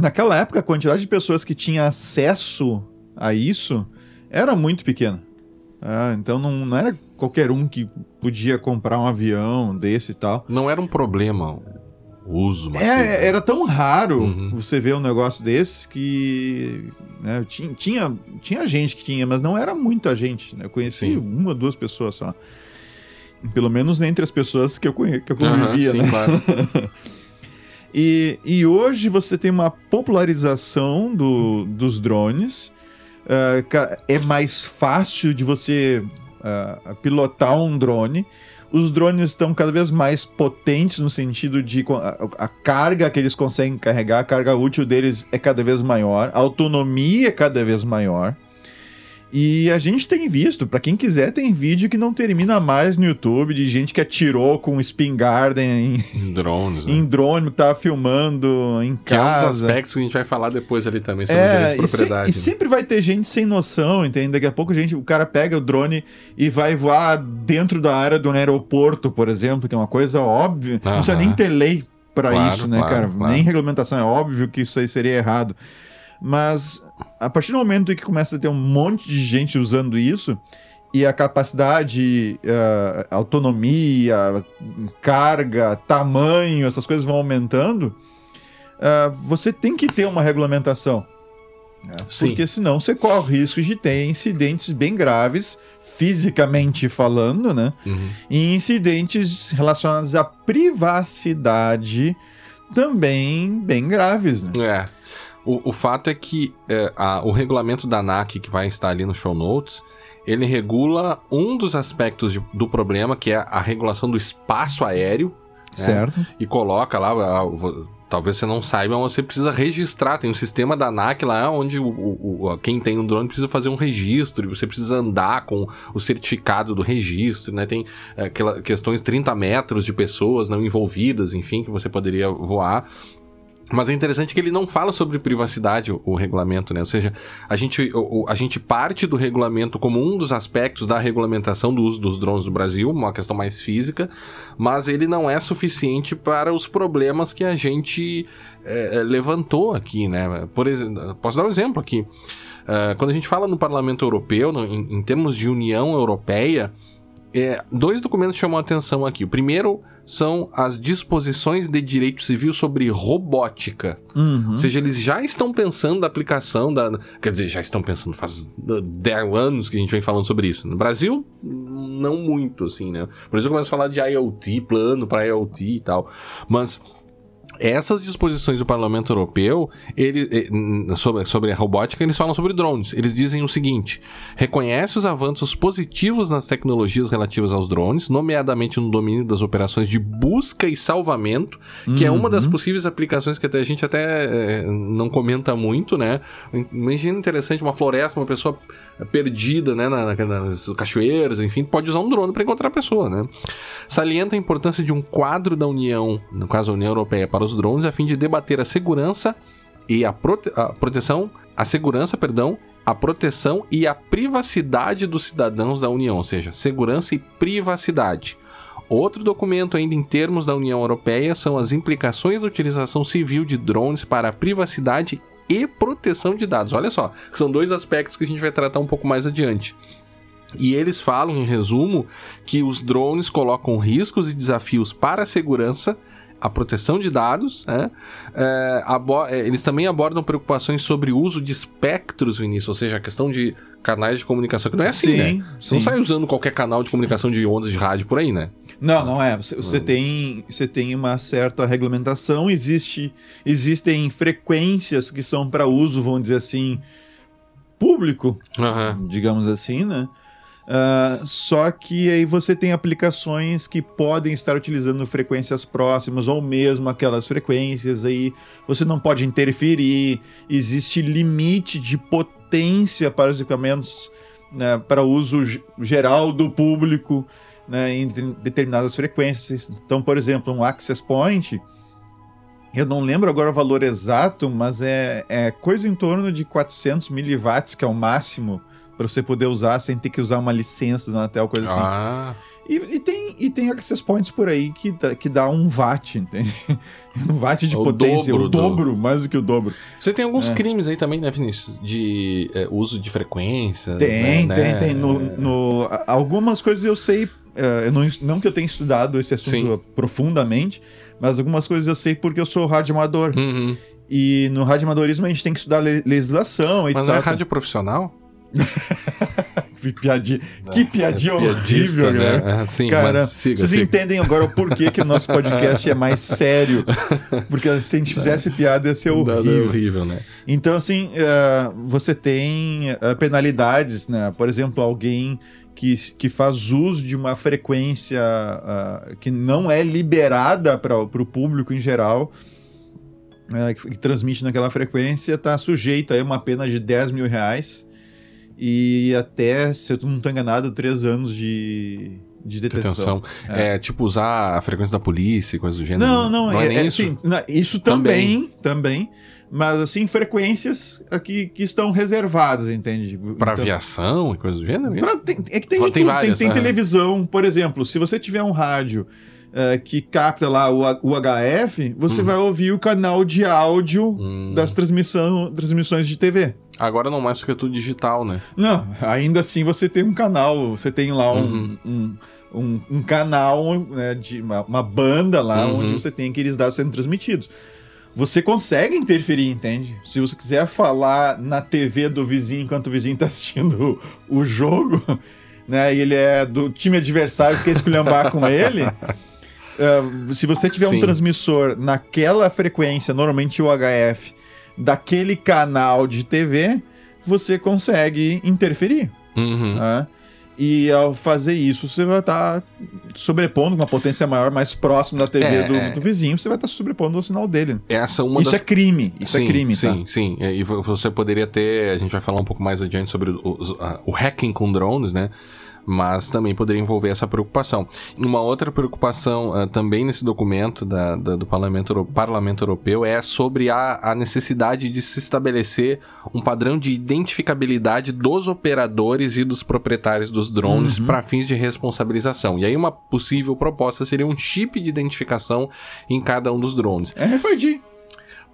Naquela época, a quantidade de pessoas que tinha acesso a isso era muito pequena. É, então não, não, era qualquer um que podia comprar um avião desse e tal. Não era um problema o uso massivo. É, era tão raro uhum. você ver um negócio desse que né, tinha, tinha, tinha gente que tinha, mas não era muita gente. Né? Eu conheci sim. uma, duas pessoas só. Pelo menos entre as pessoas que eu, conhe, que eu convivia, uhum, sim, né? Claro. <laughs> E, e hoje você tem uma popularização do, dos drones. Uh, é mais fácil de você uh, pilotar um drone. os drones estão cada vez mais potentes no sentido de a, a, carga que eles conseguem carregar, a carga útil deles é cada vez maior, a autonomia é cada vez maior. E a gente tem visto, para quem quiser, tem vídeo que não termina mais no YouTube de gente que atirou com espingarda em, em drones, né? em drone, que tava filmando em que casa. É um dos aspectos que a gente vai falar depois ali também sobre é, e, se, e né? sempre vai ter gente sem noção, entende? Daqui a pouco a gente, o cara pega o drone e vai voar dentro da área do aeroporto, por exemplo, que é uma coisa óbvia. Não precisa nem ter lei para claro, isso, né, claro, cara? Claro. Nem regulamentação. É óbvio que isso aí seria errado. Mas a partir do momento que começa a ter um monte de gente usando isso, e a capacidade, uh, autonomia, carga, tamanho, essas coisas vão aumentando, uh, você tem que ter uma regulamentação. Né? Porque senão você corre risco de ter incidentes bem graves, fisicamente falando, né? Uhum. E incidentes relacionados à privacidade também bem graves. Né? É. O, o fato é que é, a, o regulamento da ANAC, que vai estar ali no show notes, ele regula um dos aspectos de, do problema, que é a regulação do espaço aéreo. Né? Certo. Né? E coloca lá, a, a, talvez você não saiba, mas você precisa registrar. Tem um sistema da ANAC lá onde o, o, quem tem um drone precisa fazer um registro e você precisa andar com o certificado do registro, né? Tem é, aquela, questões 30 metros de pessoas não envolvidas, enfim, que você poderia voar. Mas é interessante que ele não fala sobre privacidade, o, o regulamento, né? Ou seja, a gente, o, a gente parte do regulamento como um dos aspectos da regulamentação do uso dos drones no Brasil, uma questão mais física, mas ele não é suficiente para os problemas que a gente é, levantou aqui, né? Por exemplo, posso dar um exemplo aqui. Uh, quando a gente fala no Parlamento Europeu, no, em, em termos de União Europeia, é, dois documentos chamam a atenção aqui. O primeiro são as disposições de direito civil sobre robótica. Uhum. Ou seja, eles já estão pensando da aplicação da. Quer dizer, já estão pensando, faz 10 anos que a gente vem falando sobre isso. No Brasil, não muito, assim, né? O Brasil começa a falar de IoT, plano para IoT e tal. Mas essas disposições do Parlamento Europeu, ele, eh, sobre, sobre a robótica, eles falam sobre drones. Eles dizem o seguinte: reconhece os avanços positivos nas tecnologias relativas aos drones, nomeadamente no domínio das operações de busca e salvamento, que uhum. é uma das uhum. possíveis aplicações que até, a gente até é, não comenta muito, né? Imagina interessante uma floresta, uma pessoa perdida, né, na, nas cachoeiras, enfim, pode usar um drone para encontrar a pessoa, né? Salienta a importância de um quadro da União, no caso a União Europeia, para os drones, a fim de debater a segurança e a, prote a proteção, a segurança, perdão, a proteção e a privacidade dos cidadãos da União, ou seja, segurança e privacidade. Outro documento, ainda em termos da União Europeia, são as implicações da utilização civil de drones para a privacidade e proteção de dados. Olha só, são dois aspectos que a gente vai tratar um pouco mais adiante. E eles falam, em resumo, que os drones colocam riscos e desafios para a segurança, a proteção de dados, né? é, é, eles também abordam preocupações sobre o uso de espectros, Vinícius, ou seja, a questão de canais de comunicação, que não é assim, sim, né? Você não sai usando qualquer canal de comunicação de ondas de rádio por aí, né? Não, não é. Você, você tem, você tem uma certa regulamentação, existe, existem frequências que são para uso, vamos dizer assim, público, uhum. digamos assim, né? Uh, só que aí você tem aplicações que podem estar utilizando frequências próximas ou mesmo aquelas frequências aí você não pode interferir, existe limite de potência para os equipamentos né, para uso geral do público né, em determinadas frequências. Então, por exemplo, um access point, eu não lembro agora o valor exato, mas é, é coisa em torno de 400 miliwatts, que é o máximo para você poder usar sem ter que usar uma licença da Anatel, coisa assim. Ah. E, e, tem, e tem access points por aí que dá, que dá um watt, entende? <laughs> um watt de o potência, dobro o dobro, do... mais do que o dobro. Você tem alguns é. crimes aí também, né, Vinícius? De é, uso de frequências. Tem, né? tem, tem. No, no, algumas coisas eu sei, uh, eu não, não que eu tenha estudado esse assunto Sim. profundamente, mas algumas coisas eu sei porque eu sou radioamador. Uhum. E no radioamadorismo a gente tem que estudar legislação, etc. Mas não é rádio profissional? <laughs> que piadinha, que piadinha é horrível, né? né? sim, Cara, siga, vocês siga. entendem agora o porquê que o nosso podcast é mais <laughs> sério. Porque se a gente fizesse piada ia ser horrível. É horrível, né? Então, assim, uh, você tem uh, penalidades, né? Por exemplo, alguém que, que faz uso de uma frequência uh, que não é liberada para o público em geral, que, que, transmite naquela frequência, está sujeito a uma pena de 10 mil reais e até, se eu não estou enganado, três anos de, de detenção. detenção. É. é. tipo usar a frequência da polícia e coisas do gênero. Não, não, não é, é, é isso. Assim, isso também, também, também mas assim, frequências aqui que estão reservadas, entende? Para então, aviação e coisas do gênero? Pra, tem, é que tem, tem, várias, tem, tem televisão, por exemplo, se você tiver um rádio uh, que capta lá o, o HF, você hum. vai ouvir o canal de áudio hum. das transmissão, transmissões de TV. Agora não mais porque é tudo digital, né? Não, ainda assim você tem um canal, você tem lá um, uhum. um, um, um, canal, né, de uma, uma banda lá uhum. onde você tem aqueles dados sendo transmitidos você consegue interferir, entende? Se você quiser falar na TV do vizinho enquanto o vizinho tá assistindo o, jogo, <laughs> né? E ele é do time adversário, você quer esculhambar com ele. <laughs> Uh, se você tiver Sim. um transmissor naquela frequência, normalmente o HF, daquele canal de TV, você consegue interferir. Uhum. Né? E ao fazer isso, você vai estar tá sobrepondo uma potência maior, mais próximo da TV é, do, é. do, vizinho, você vai estar tá sobrepondo o sinal dele. Essa é uma isso das... é crime. Isso é sim, é crime, Sim, tá? sim. E você poderia ter. A gente vai falar um pouco mais adiante sobre o, o, o hacking com drones, né? Mas também poderia envolver essa preocupação. Uma outra preocupação uh, também nesse documento da, da, do Parlamento, Parlamento Europeu é sobre a, a, necessidade de se estabelecer um padrão de identificabilidade dos operadores e dos proprietários dos drones uhum. para fins de responsabilização. E aí uma possível proposta seria um chip de identificação em cada um dos drones. É RFID.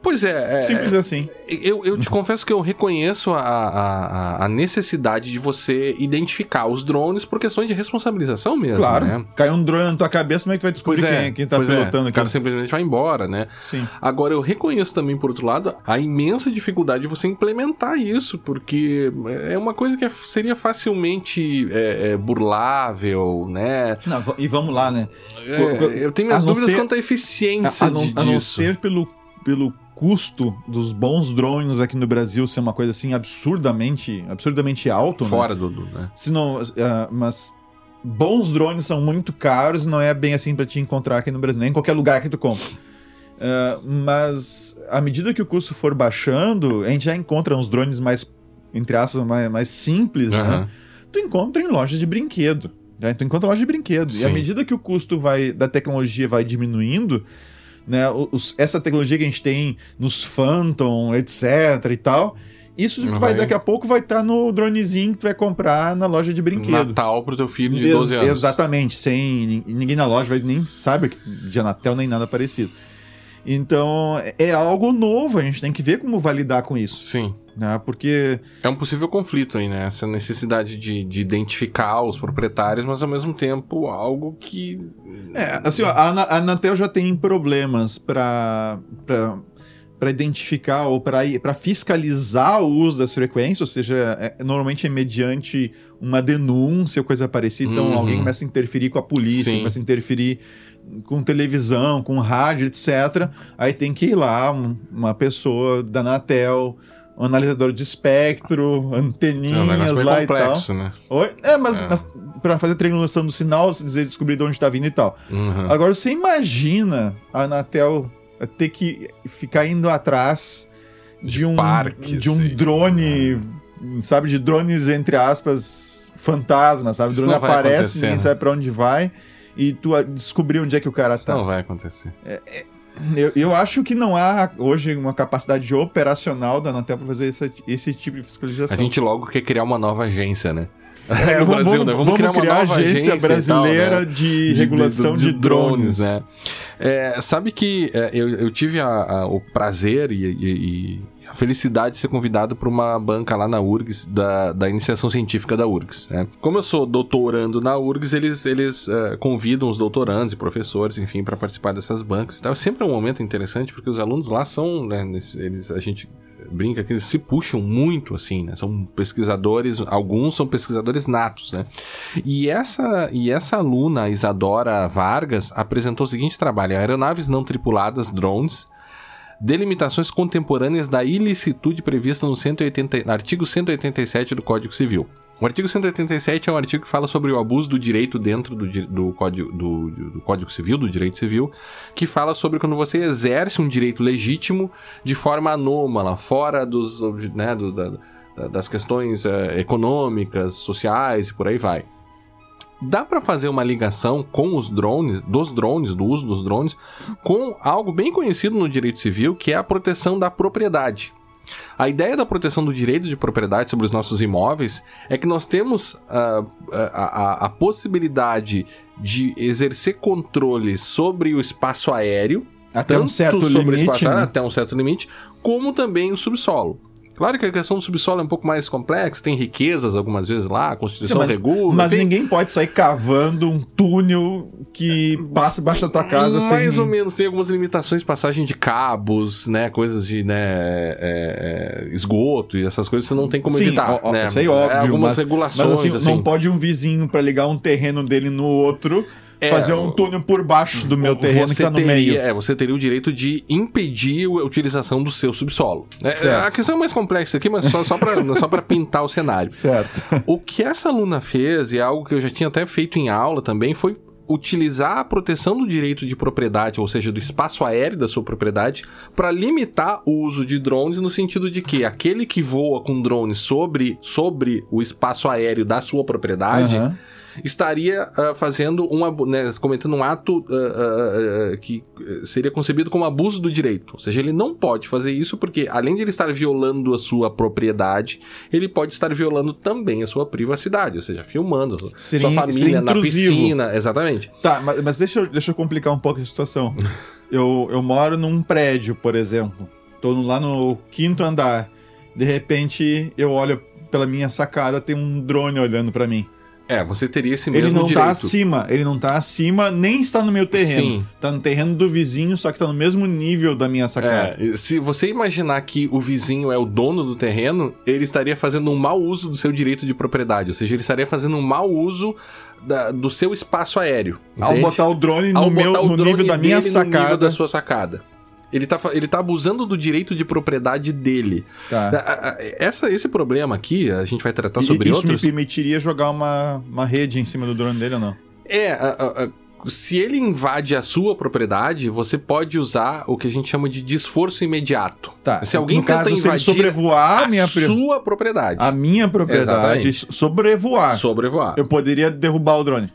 Pois é. é Simples assim. Eu, eu te <laughs> confesso que eu reconheço a, a, a, necessidade de você identificar os drones por questões de responsabilização mesmo. Claro. Né? Cai um drone na tua cabeça, como é que tu vai descobrir pois é, quem, quem tá é. pilotando? É. O cara simplesmente vai embora, né? Sim. Agora, eu reconheço também, por outro lado, a imensa dificuldade de você implementar isso, porque é uma coisa que seria facilmente é, é, burlável, né? Não, e vamos lá, né? É, eu tenho minhas dúvidas ser, quanto à eficiência a, a não, disso. A não ser pelo, pelo custo dos bons drones aqui no Brasil ser uma coisa assim absurdamente, absurdamente alto, né? Fora né? do, do né? Se não, uh, mas bons drones são muito caros, não é bem assim para te encontrar aqui no Brasil, nem em qualquer lugar que tu compra. Uh, mas à medida que o custo for baixando, a gente já encontra uns drones mais, entre aspas, mais, mais simples, uhum. né? Tu encontra em lojas de brinquedo. Né? Tu encontra loja de brinquedo. Sim. E à medida que o custo vai, da tecnologia vai diminuindo, né? Os, essa tecnologia que a gente tem nos Phantom, etc e tal. Isso uhum. vai, daqui a pouco vai estar tá no dronezinho que tu vai comprar na loja de brinquedo. Natal pro teu filho de 12 anos. Exatamente, sem ninguém na loja vai nem sabe de Anatel nem nada parecido. Então, é algo novo, a gente tem que ver como vai lidar com isso. Sim. Né? Porque. É um possível conflito aí, né? Essa necessidade de, de identificar os proprietários, mas ao mesmo tempo algo que. É, assim, ó, a Anatel já tem problemas para para identificar ou para fiscalizar o uso das frequências, ou seja, é, normalmente é mediante uma denúncia ou coisa parecida. Então, uhum. alguém começa a interferir com a polícia, Sim. começa a interferir com televisão, com rádio, etc. Aí tem que ir lá um, uma pessoa da Anatel, um analisador de espectro, anteninhas é um lá complexo, e tal. Né? Oi? É, mas, é. mas para fazer triangulação do sinal, dizer, descobrir de onde está vindo e tal. Uhum. Agora, você imagina a Anatel ter que ficar indo atrás de, de um, parques, de um drone, sabe, de drones, entre aspas, fantasma, sabe? O drone aparece, ninguém né? sabe para onde vai e tu descobrir onde é que o cara Isso tá. não vai acontecer. É, é, eu, eu acho que não há hoje uma capacidade operacional da Anatel para fazer esse, esse tipo de fiscalização. A gente logo quer criar uma nova agência, né? É, <laughs> no Brasil, vamos, né? Vamos, vamos criar, criar uma nova agência, agência brasileira tal, né? de, regulação de, de, de drones. drones né? É, sabe que é, eu, eu, tive a, a, o prazer e, e, a felicidade de ser convidado para uma banca lá na URGS, da, da iniciação científica da URGS. Né? Como eu sou doutorando na URGS, eles, eles uh, convidam os doutorandos e professores, enfim, para participar dessas bancas. Então, sempre é um momento interessante, porque os alunos lá são, né, eles, a gente brinca que eles se puxam muito, assim, né? São pesquisadores, alguns são pesquisadores natos, né? E essa, e essa aluna, Isadora Vargas, apresentou o seguinte trabalho: aeronaves não tripuladas, drones, delimitações contemporâneas da ilicitude prevista no 180, artigo 187 do Código Civil. O artigo 187 é um artigo que fala sobre o abuso do direito dentro do, do, código, do, do Código Civil, do direito civil, que fala sobre quando você exerce um direito legítimo de forma anômala, fora dos, né, do, da, das questões é, econômicas, sociais e por aí vai. Dá para fazer uma ligação com os drones, dos drones, do uso dos drones, com algo bem conhecido no direito civil, que é a proteção da propriedade. A ideia da proteção do direito de propriedade sobre os nossos imóveis é que nós temos uh, a, a, a possibilidade de exercer controle sobre o espaço aéreo, até um certo limite, né? até um certo limite, como também o subsolo. Claro que a questão do subsolo é um pouco mais complexa, tem riquezas algumas vezes lá, a Constituição Sim, mas, regula. Mas tem... ninguém pode sair cavando um túnel que passa embaixo da tua casa mais sem... Mais ou menos, tem algumas limitações, passagem de cabos, né, coisas de, né, é, é, esgoto e essas coisas você não tem como Sim, evitar, ó, né? Isso aí é óbvio, algumas mas, regulações, mas assim, assim. não pode um vizinho para ligar um terreno dele no outro é, fazer um túnel por baixo do meu terreno que tá no teria, meio. É, você teria o direito de impedir a utilização do seu subsolo. É, a questão é mais complexa aqui, mas só, só para <laughs> pintar o cenário. Certo. O que essa aluna fez, e é algo que eu já tinha até feito em aula também, foi utilizar a proteção do direito de propriedade, ou seja, do espaço aéreo da sua propriedade, para limitar o uso de drones no sentido de que aquele que voa com drones sobre, sobre o espaço aéreo da sua propriedade. Uhum estaria uh, fazendo um né, cometendo um ato uh, uh, que seria concebido como abuso do direito. Ou seja, ele não pode fazer isso porque, além de ele estar violando a sua propriedade, ele pode estar violando também a sua privacidade, ou seja, filmando seria, sua família na piscina. Exatamente. Tá, mas, mas deixa, eu, deixa eu complicar um pouco a situação. eu, eu moro num prédio, por exemplo. Tô lá no quinto andar. De repente, eu olho pela minha sacada, tem um drone olhando para mim. É, você teria esse mesmo Ele não tá direito. tá acima, ele não tá acima, nem está no meu terreno. Sim. Tá no terreno do vizinho, só que tá no mesmo nível da minha sacada. É, se você imaginar que o vizinho é o dono do terreno, ele estaria fazendo um mau uso do seu direito de propriedade. Ou seja, ele estaria fazendo um mau uso da, do seu espaço aéreo. Entende? Ao botar o drone no, meu, no nível da minha sacada. No nível da sua sacada. Ele tá, ele tá abusando do direito de propriedade dele. Tá. Essa, esse problema aqui, a gente vai tratar sobre isso outros... Isso me permitiria jogar uma, uma rede em cima do drone dele ou não? É, a, a, se ele invade a sua propriedade, você pode usar o que a gente chama de desforço imediato. Tá. Se alguém no tenta caso, invadir sobrevoar a minha sua propriedade. A minha propriedade, Exatamente. sobrevoar. Sobrevoar. Eu poderia derrubar o drone.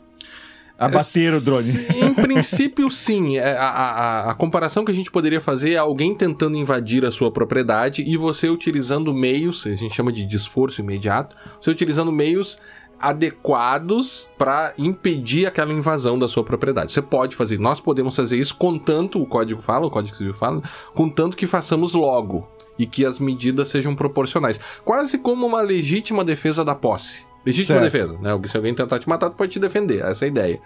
Abater o drone. Em princípio, sim. É, a, a, a, comparação que a gente poderia fazer é alguém tentando invadir a sua propriedade e você utilizando meios, a gente chama de desforço imediato, você utilizando meios adequados para impedir aquela invasão da sua propriedade. Você pode fazer, nós podemos fazer isso contanto o código fala, o código civil fala, contanto que façamos logo e que as medidas sejam proporcionais, quase como uma legítima defesa da posse. Legítima certo. defesa, né? Se alguém tentar te matar, tu pode te defender. Essa é a ideia.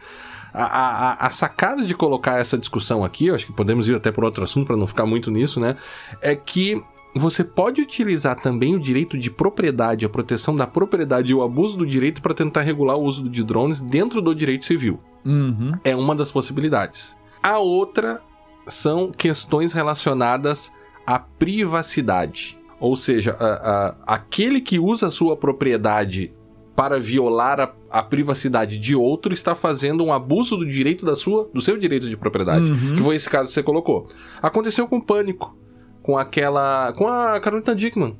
A, a, a, sacada de colocar essa discussão aqui, eu acho que podemos ir até por outro assunto para não ficar muito nisso, né? É que você pode utilizar também o direito de propriedade, a proteção da propriedade e o abuso do direito para tentar regular o uso de drones dentro do direito civil. Uhum. É uma das possibilidades. A outra são questões relacionadas à privacidade. Ou seja, a, a, aquele que usa a sua propriedade para violar a, a, privacidade de outro está fazendo um abuso do direito da sua, do seu direito de propriedade, uhum. que foi esse caso que você colocou. Aconteceu com o Pânico, com aquela, com a Carolina Dickman.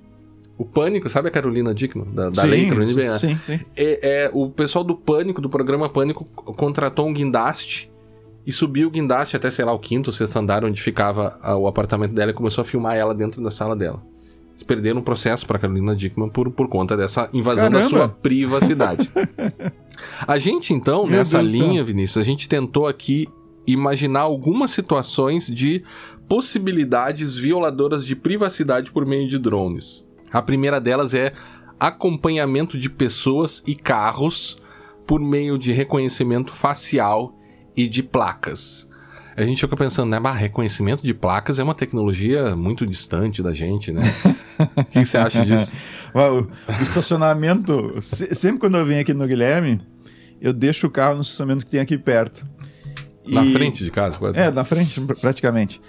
O Pânico, sabe a Carolina Dickman? Da, da sim, lei Carolina Sim, sim. É, é, o pessoal do Pânico, do programa Pânico, contratou um guindaste e subiu o guindaste até, sei lá, o quinto, sexto andar, onde ficava o apartamento dela e começou a filmar ela dentro da sala dela. Eles perderam um processo para Carolina Dickman por, por conta dessa invasão Caramba. da sua privacidade. <laughs> a gente, então, Meu nessa Deus linha, Vinícius, a gente tentou aqui imaginar algumas situações de possibilidades violadoras de privacidade por meio de drones. A primeira delas é acompanhamento de pessoas e carros por meio de reconhecimento facial e de placas a gente fica pensando, né? Bah, reconhecimento de placas é uma tecnologia muito distante da gente, né? <laughs> o que você acha disso? o, o estacionamento, sempre quando eu venho aqui no Guilherme, eu deixo o carro no estacionamento que tem aqui perto. Na frente de casa, quase? É, na frente, praticamente.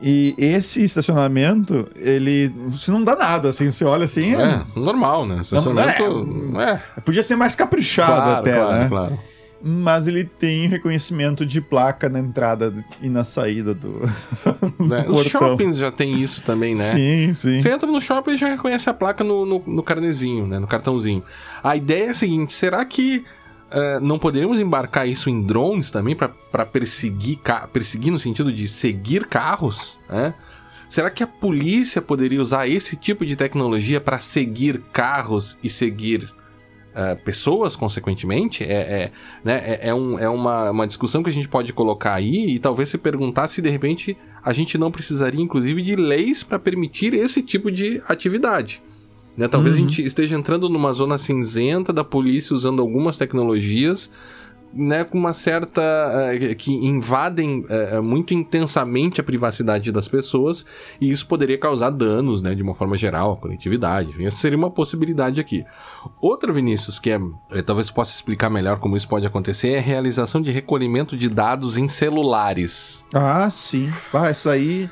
E esse estacionamento, ele. Você não dá nada, assim, você olha assim. É, é normal, né? Estacionamento. Não, é, é. Podia ser mais caprichado claro, até, claro, né? Claro. Mas ele tem reconhecimento de placa na entrada e na saída do. <laughs> do é, Os shoppings já tem isso também, né? Sim, sim. Você entra no shopping e já reconhece a placa no, no, no carnezinho, né? No cartãozinho. A ideia é a seguinte: será que uh, não poderíamos embarcar isso em drones também para perseguir, perseguir no sentido de seguir carros? Né? Será que a polícia poderia usar esse tipo de tecnologia para seguir carros e seguir uh, pessoas, consequentemente? É, é, né, é, é, um, é uma, uma discussão que a gente pode colocar aí e talvez se perguntar se de repente a gente não precisaria, inclusive, de leis para permitir esse tipo de atividade. Né? Talvez uhum. a gente esteja entrando numa zona cinzenta da polícia usando algumas tecnologias né, com uma certa. Uh, que invadem uh, muito intensamente a privacidade das pessoas, e isso poderia causar danos, né, de uma forma geral, à coletividade. Essa seria uma possibilidade aqui. Outra, Vinícius, que é, talvez possa explicar melhor como isso pode acontecer, é a realização de recolhimento de dados em celulares. Ah, sim. Ah, isso aí.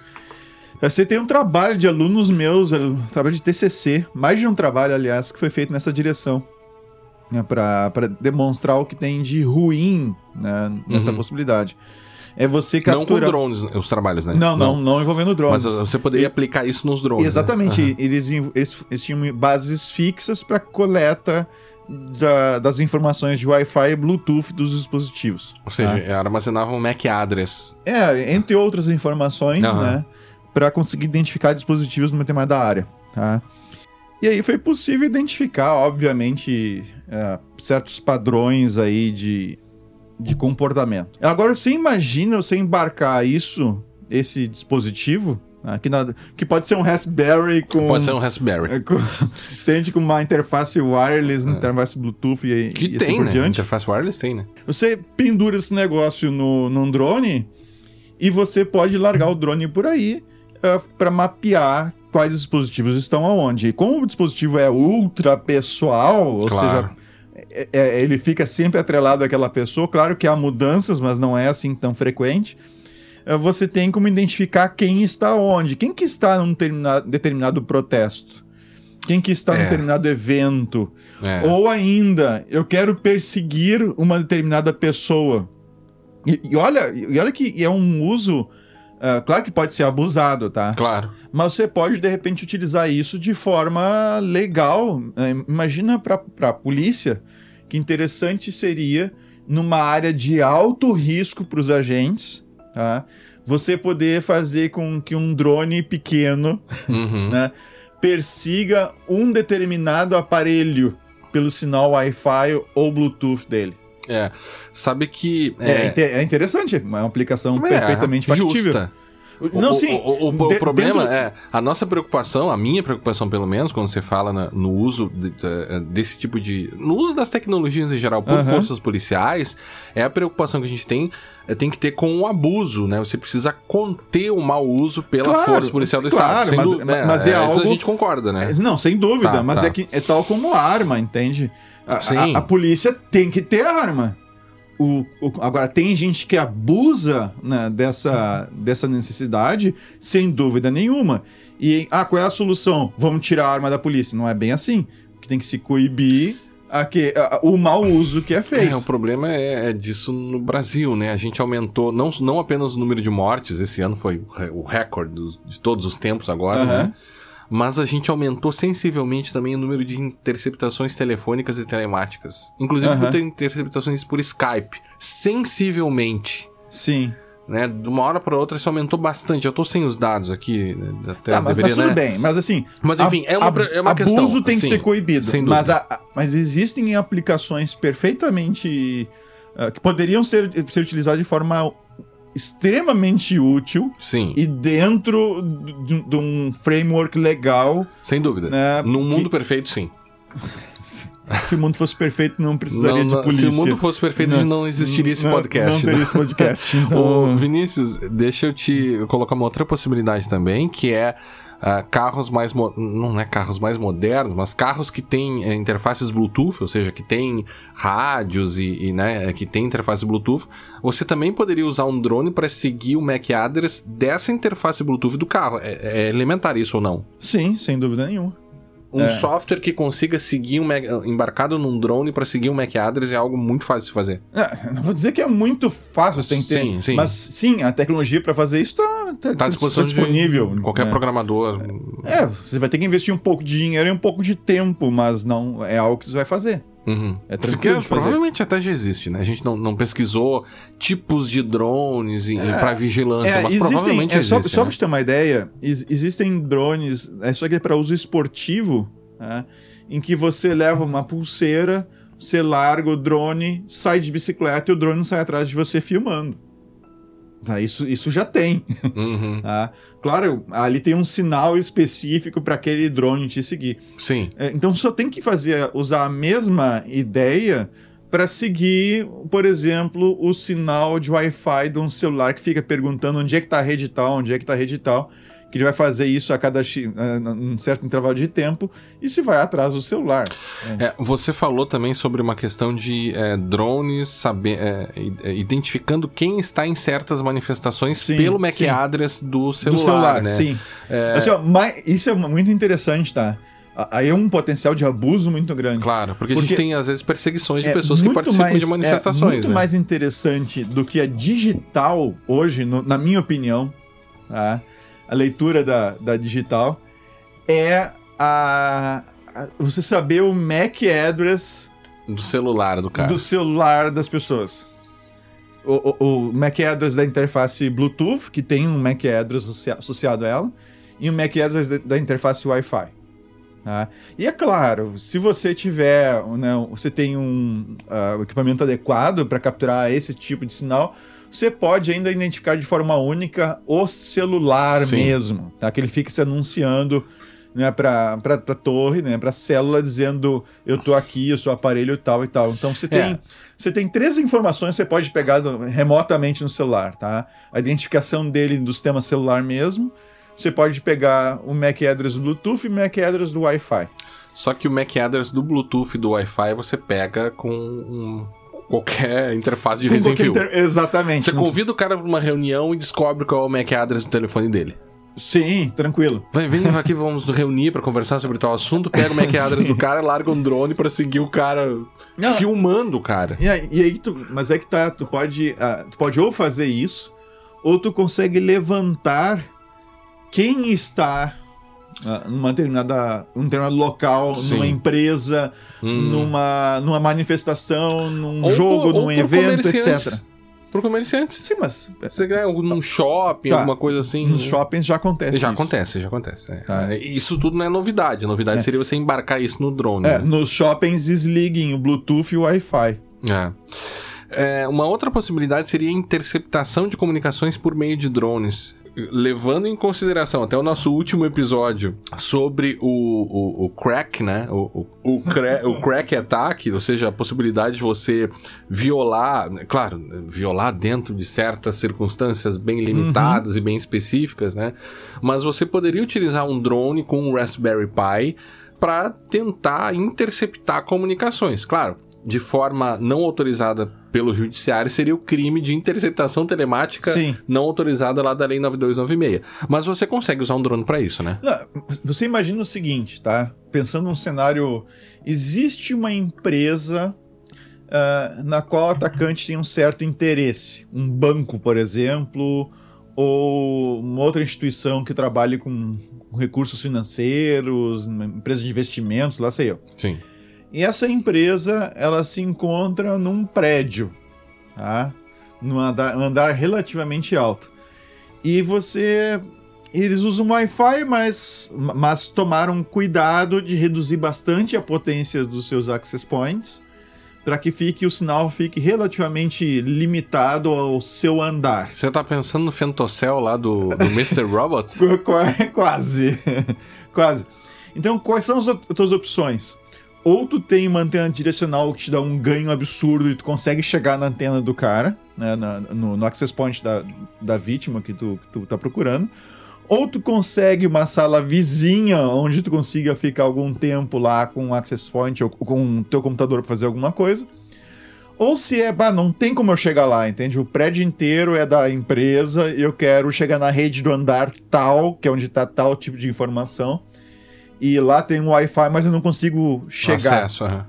Você tem um trabalho de alunos meus, um trabalho de TCC, mais de um trabalho, aliás, que foi feito nessa direção. Né, para demonstrar o que tem de ruim né, nessa uhum. possibilmente É você capturar... Não com drones, os trabalhos, né? Não, não, não, não envolvendo drones. Mas você poderia e... aplicar isso nos drones. Né? Exatamente. Né? Uhum. Eles, eles, eles, tinham bases fixas para coleta da, das informações de Wi-Fi e Bluetooth dos dispositivos. Ou seja, tá? armazenavam MAC address. É, entre outras informações, uhum. né? para conseguir identificar dispositivos numa determinada área. Tá? E aí foi possível identificar, obviamente, é, certos padrões aí de, de comportamento. Agora, você imagina você embarcar isso, esse dispositivo, né, que, na, que, pode ser um Raspberry com. Pode ser um Raspberry. <laughs> Com, tende com uma interface wireless, uma é. interface Bluetooth e, que e assim tem, por né? diante. Interface wireless tem, né? Você pendura esse negócio no, num drone e você pode largar o drone por aí uh, é, para mapear quais dispositivos estão aonde. E como o dispositivo é ultra pessoal, ou seja, é, é, ele fica sempre atrelado àquela pessoa, claro que há mudanças, mas não é assim tão frequente. Uh, você tem como identificar quem está onde, quem que está num determinado protesto. Quem que está é. num determinado evento. É. Ou ainda, eu quero perseguir uma determinada pessoa. E, e olha, e olha que é um uso Uh, claro que pode ser abusado, tá? Claro. Mas você pode, de repente, utilizar isso de forma legal. Uh, imagina para a polícia que interessante seria, numa área de alto risco para os agentes, tá? você poder fazer com que um drone pequeno uhum. né, persiga um determinado aparelho pelo sinal Wi-Fi ou Bluetooth dele. É. Sabe que. É, é, é interessante, é uma aplicação é, perfeitamente factível. Justa. Não, sim. O, o, o, de, o problema dentro... é a nossa preocupação, a minha preocupação, pelo menos, quando você fala na, no uso de, de, desse tipo de. No uso das tecnologias em geral por forças policiais, é a preocupação que a gente tem. É, tem que ter com o abuso, né? Você precisa conter o mau uso pela claro, força policial do claro, Estado. Claro, mas, né? mas é, é algo. a gente concorda, né? Não, sem dúvida. Tá, mas tá. É, que, é tal como arma, entende? A, a, a, polícia tem que ter arma. O, o, agora, tem gente que abusa né, dessa, dessa necessidade, sem dúvida nenhuma. E, ah, qual é a solução? Vamos tirar a arma da polícia. Não é bem assim. Que tem que se coibir a que, a, o mau uso que é feito. É, o problema é, é, disso no Brasil, né? A gente aumentou não, não apenas o número de mortes, esse ano foi o recorde de todos os tempos agora, uhum. né? Mas a gente aumentou sensivelmente também o número de interceptações telefônicas e telemáticas. Inclusive uhum. interceptações por Skype. Sensivelmente. Sim. Né? De uma hora para outra isso aumentou bastante. Eu tô sem os dados aqui. Né? Até tá, mas, deveria, mas tudo né? bem. Mas assim. Mas enfim, a, é uma, é uma abuso questão. Abuso tem que ser coibido. Sem mas, a, mas existem aplicações perfeitamente. Uh, que poderiam ser, ser utilizadas de forma extremamente útil. Sim. E dentro de, de um framework legal. Sem dúvida. Né, Num mundo perfeito, sim. <laughs> Se o mundo fosse perfeito, não precisaria não, não, de polícia. Se o mundo fosse perfeito, não, não existiria esse podcast. Não teria né? esse podcast. <laughs> Então... Ô, Vinícius, deixa eu te colocar uma outra possibilidade também, que é uh, carros mais. Não é carros mais modernos, mas carros que têm uh, interfaces Bluetooth, ou seja, que têm rádios e, e né, que têm interface Bluetooth. Você também poderia usar um drone para seguir o MAC address dessa interface Bluetooth do carro. É, é elementar isso ou não? Sim, sem dúvida nenhuma. Um é. software que consiga seguir um Mac, embarcado num drone para seguir um MAC address é algo muito fácil de fazer. É, não vou dizer que é muito fácil, você tem que ter, sim, sim. mas sim, a tecnologia para fazer isso está tá, tá, tá disponível. qualquer né? programador. É, você vai ter que investir um pouco de dinheiro e um pouco de tempo, mas não é algo que você vai fazer. Uhum. É tranquilo. provavelmente até já existe, né? A gente não, não pesquisou tipos de drones é, para vigilância, é, mas existem, provavelmente é, só, existe. Só né? pra te ter uma ideia, existem drones, é só que é para uso esportivo, né? em que você leva uma pulseira, você larga o drone, sai de bicicleta e o drone sai atrás de você filmando. Tá, isso, isso já tem. Uhum. <laughs> tá? Claro, ali tem um sinal específico para aquele drone te seguir. Sim. É, então só tem que fazer usar a mesma ideia para seguir, por exemplo, o sinal de Wi-Fi de um celular que fica perguntando onde é que está a rede tal, onde é que está a rede tal que ele vai fazer isso a cada um certo intervalo de tempo e se vai atrás do celular. É, você falou também sobre uma questão de é, drones saber, é, é identificando quem está em certas manifestações sim, pelo MAC sim. address do celular. Do celular, né? sim. É. Assim, ó, mas isso é muito interessante, tá? Aí é um potencial de abuso muito grande. Claro, porque, porque a gente tem, às vezes, perseguições de é pessoas que participam mais, de manifestações. É muito né? mais interessante do que a digital hoje, no, na minha opinião, tá? A leitura da, da digital, é a, a, você saber o MAC address do celular do cara. Do celular das pessoas. O, o, o MAC address da interface Bluetooth, que tem um MAC address associado a ela, e o MAC address da, da interface Wi-Fi. Tá? E é claro, se você tiver, né, você tem um uh, equipamento adequado para capturar esse tipo de sinal, você pode ainda identificar de forma única o celular Sim. mesmo, tá? Que ele fica se anunciando né, para a torre, né, para a célula, dizendo eu tô aqui, eu sou aparelho tal e tal. Então você tem, é. você tem três informações que você pode pegar do, remotamente no celular, tá? A identificação dele do sistema celular mesmo. Você pode pegar o MAC address do Bluetooth e o MAC address do Wi-Fi. Só que o MAC address do Bluetooth e do Wi-Fi você pega com um qualquer interface de rede sem fio. Inter... Exatamente. Você convida o cara para uma reunião e descobre qual é o MAC address do telefone dele. Sim, tranquilo. Vem, vem <laughs> aqui, vamos nos reunir para conversar sobre tal assunto. Pega o MAC <laughs> address do cara, larga um drone para seguir o cara Não, filmando o cara. E aí, e aí tu, mas é que tá, tu pode, uh, tu pode ou fazer isso, ou tu consegue levantar quem está numa determinada, um determinado local, Sim. numa empresa, hum. numa, numa manifestação, num ou jogo, por, num evento, etc. Pro comerciante. Sim, mas. Você ganha num shopping, tá. alguma coisa assim. Nos shoppings já acontece. Já isso. acontece, já acontece. É. Tá. Isso tudo não é novidade. A novidade é. seria você embarcar isso no drone. É, né? nos shoppings desliguem o Bluetooth e o Wi-Fi. É. É, uma outra possibilidade seria a interceptação de comunicações por meio de drones levando em consideração até o nosso último episódio sobre o, o, o crack, né? O, o, o, cra o crack attack, ou seja, a possibilidade de você violar, claro, violar dentro de certas circunstâncias bem limitadas uhum. e bem específicas, né? Mas você poderia utilizar um drone com um Raspberry Pi para tentar interceptar comunicações. Claro, de forma não autorizada pelo judiciário seria o crime de interceptação telemática Sim. não autorizada lá da lei 9296. Mas você consegue usar um drone para isso, né? Não, você imagina o seguinte, tá? Pensando num cenário, existe uma empresa uh, na qual o atacante tem um certo interesse, um banco, por exemplo, ou uma outra instituição que trabalhe com recursos financeiros, uma empresa de investimentos, lá sei eu. Sim. E essa empresa, ela se encontra num prédio, tá? Num andar, andar relativamente alto. E você eles usam Wi-Fi, mas, mas tomaram cuidado de reduzir bastante a potência dos seus access points para que fique o sinal fique relativamente limitado ao seu andar. Você tá pensando no Fentocell lá do, do Mr. <laughs> Robot? Quase. <laughs> Quase. Então, quais são as tuas opções? Ou tu tem uma antena direcional que te dá um ganho absurdo e tu consegue chegar na antena do cara, né, na, no, no, access point da, da vítima que tu, que tu tá procurando, ou tu consegue uma sala vizinha onde tu consiga ficar algum tempo lá com um access point ou com o teu computador para fazer alguma coisa. Ou se é, bah, não tem como eu chegar lá, entende? O prédio inteiro é da empresa, eu quero chegar na rede do andar tal, que é onde está tal tipo de informação e lá tem um Wi-Fi, mas eu não consigo chegar. Acesso, uhum.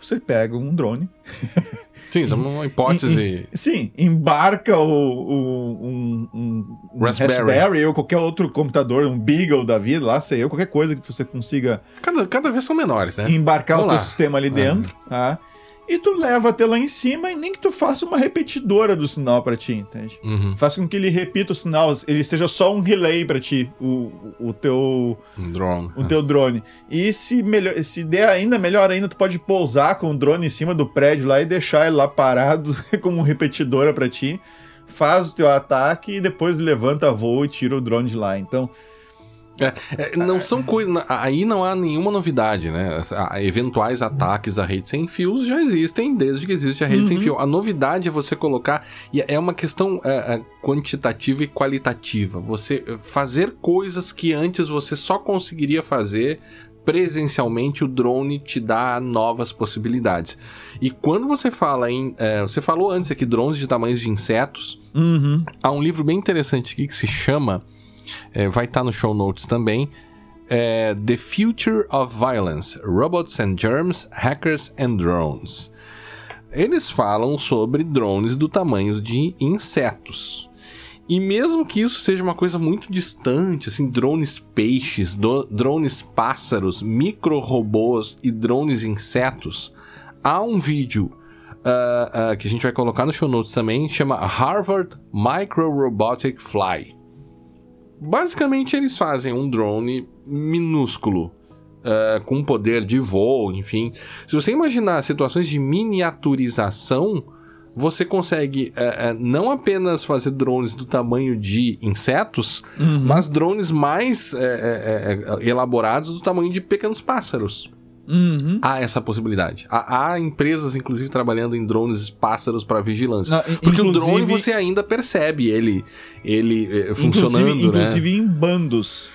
Você pega um drone. <laughs> Sim, isso é uma hipótese. sim, embarca o, o um, um, um Raspberry. Raspberry. ou qualquer outro computador, um Beagle da vida, lá sei eu, qualquer coisa que você consiga. Cada, cada vez são menores, né? Embarcar Vamos o teu sistema ali dentro, uhum. tá? E tu leva até lá em cima e nem que tu faça uma repetidora do sinal para ti, entende? Uhum. Faz com que ele repita o sinal, ele seja só um relay para ti, o, o teu um drone. O teu drone. E se melhor, se der ainda melhor ainda, tu pode pousar com o drone em cima do prédio lá e deixar ele lá parado <laughs> como repetidora para ti. Faz o teu ataque e depois levanta voo e tira o drone de lá. Então, é, é, não são coisas. Aí não há nenhuma novidade, né? Eventuais ataques à rede sem fios já existem desde que existe a rede uhum. sem fio. A novidade é você colocar. E é uma questão é, é, quantitativa e qualitativa. Você fazer coisas que antes você só conseguiria fazer presencialmente o drone te dá novas possibilidades. E quando você fala em. É, você falou antes aqui drones de tamanhos de insetos. Uhum. Há um livro bem interessante aqui que se chama é, vai estar tá no show notes também. É, The Future of Violence: Robots and Germs, Hackers and Drones. Eles falam sobre drones do tamanho de insetos. E mesmo que isso seja uma coisa muito distante, assim, drones peixes, drones pássaros, micro-robôs e drones insetos, há um vídeo uh, uh, que a gente vai colocar no show notes também, chama Harvard Micro Robotic Fly. Basicamente, eles fazem um drone minúsculo. Uh, com poder de voo, enfim. Se você imaginar situações de miniaturização, você consegue uh, uh, não apenas fazer drones do tamanho de insetos, uhum. mas drones mais elaborados do tamanho de pequenos pássaros. Uhum. Há essa possibilidade. Há, há, empresas, inclusive, trabalhando em drones pássaros para vigilância. Não, Porque o drone você ainda percebe ele, ele eh, funcionando. Inclusive, né? inclusive em bandos.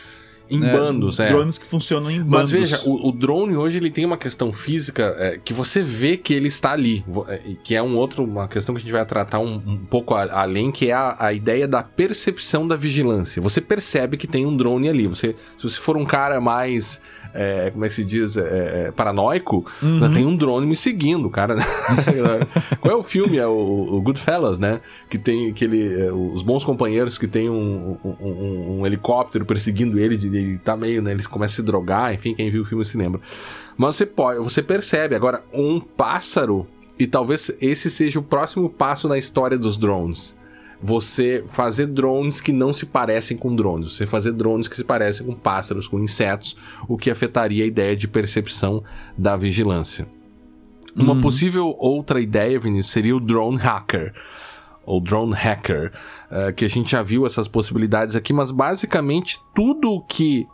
Em né? bandos, é. Drones que funcionam em bandos. Mas veja, o, o drone hoje ele tem uma questão física é, que você vê que ele está ali. É, que é um outro, uma questão que a gente vai tratar um, um pouco a, além, que é a, a, ideia da percepção da vigilância. Você percebe que tem um drone ali. Você, se você for um cara mais é, como é que se diz, é, é, paranoico, uhum. tem um drone me seguindo, cara. <laughs> Qual é o filme? É o, o Goodfellas, né? Que tem aquele, é, os bons companheiros que tem um, um, um, um helicóptero perseguindo ele, ele tá meio, né? Eles começam a se drogar, enfim, quem viu o filme se lembra. Mas você pode, você percebe agora um pássaro e talvez esse seja o próximo passo na história dos drones você fazer drones que não se parecem com drones, você fazer drones que se parecem com pássaros, com insetos, o que afetaria a ideia de percepção da vigilância. Uma uhum. possível outra ideia, Vinícius, seria o drone hacker. Ou drone hacker, uh, que a gente já viu essas possibilidades aqui, mas basicamente tudo o que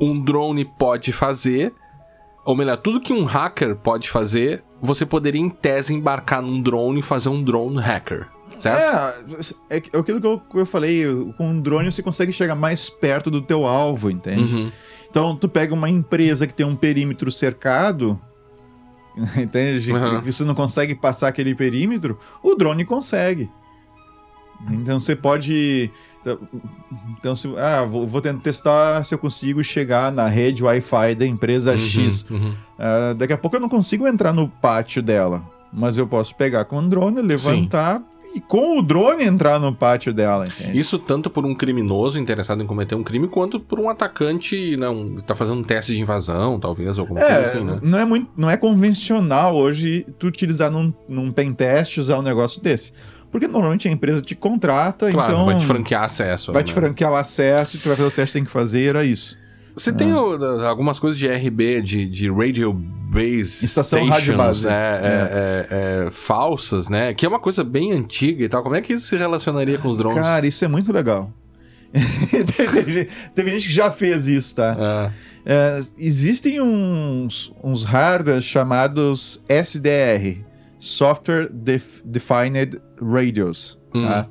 um drone pode fazer, ou melhor, tudo que um hacker pode fazer, você poderia em tese embarcar num drone e fazer um drone hacker. Certo? É, é aquilo que eu, que eu falei, com um drone você consegue chegar mais perto do teu alvo, entende? Uhum. Então tu pega uma empresa que tem um perímetro cercado, <laughs> entende? Uhum. Você não consegue passar aquele perímetro, o drone consegue. Então você pode. Então, se, ah, vou, vou tentar testar se eu consigo chegar na rede Wi-Fi da empresa uhum, X. Uhum. Uh, daqui a pouco eu não consigo entrar no pátio dela. Mas eu posso pegar com o drone, levantar, Sim e com o drone entrar no pátio dela, entende? Isso tanto por um criminoso interessado em cometer um crime, quanto por um atacante não tá fazendo um teste de invasão, talvez, alguma é, coisa assim, né? Não é, muito, não é convencional hoje tu utilizar num, num pen test usar um negócio desse. Porque normalmente a empresa te contrata, claro, então. Vai te franquear acesso. Vai né? te franquear o acesso, tu vai fazer os testes que tem que fazer, era isso. Você é. tem algumas coisas de RB, de, de Radio Base Estação Stations, Rádio Base. É, é. É, é, falsas, né? Que é uma coisa bem antiga e tal. Como é que isso se relacionaria com os drones? Cara, isso é muito legal. <laughs> teve, gente que já fez isso, tá? Ah. É, existem uns, uns hardware chamados SDR Software Def Defined Radios, tá?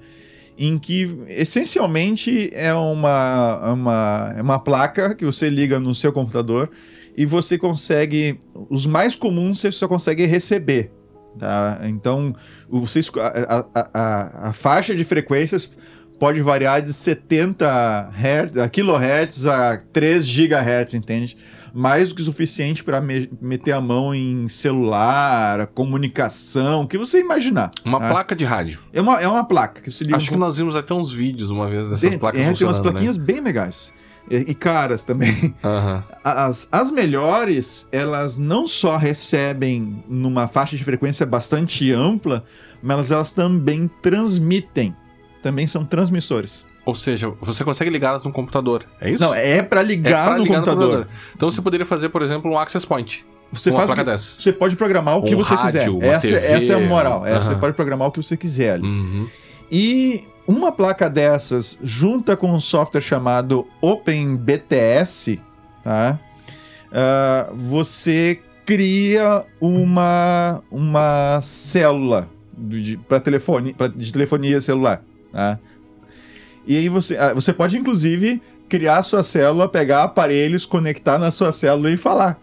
Em que essencialmente é uma, uma, é uma placa que você liga no seu computador e você consegue. Os mais comuns você só consegue receber. Tá? Então, você, a, a, a, faixa de frequências pode variar de 70 Hz, a kHz a 3 GHz, entende? Mais do que o suficiente para me meter a mão em celular, comunicação, o que você imaginar. Uma tá? placa de rádio. É uma, é uma placa que você liga Acho um que nós vimos até uns vídeos uma vez dessas tem, placas é, tem umas funcionando, plaquinhas né? bem legais. E, e caras também. Aham. As, as melhores, elas não só recebem numa faixa de frequência bastante ampla, mas elas também transmitem. Também são transmissores. Ou seja, você consegue ligá-las no computador. É isso? Não, é para É ligar, pra no, ligar computador. Então você poderia fazer, por exemplo, um access point. Você faz o que- dessa. Você pode programar o que Um você rádio, quiser. uma Essa, TV, essa é a moral. É, Você pode programar o que você quiser ali. Uhum. E uma placa dessas, junta com um software chamado OpenBTS, tá? Ah, você cria uma, uma célula de, pra telefone, pra- de telefonia celular, tá? E aí você, ah, você pode, inclusive, criar a sua célula, pegar aparelhos, conectar na sua célula e falar.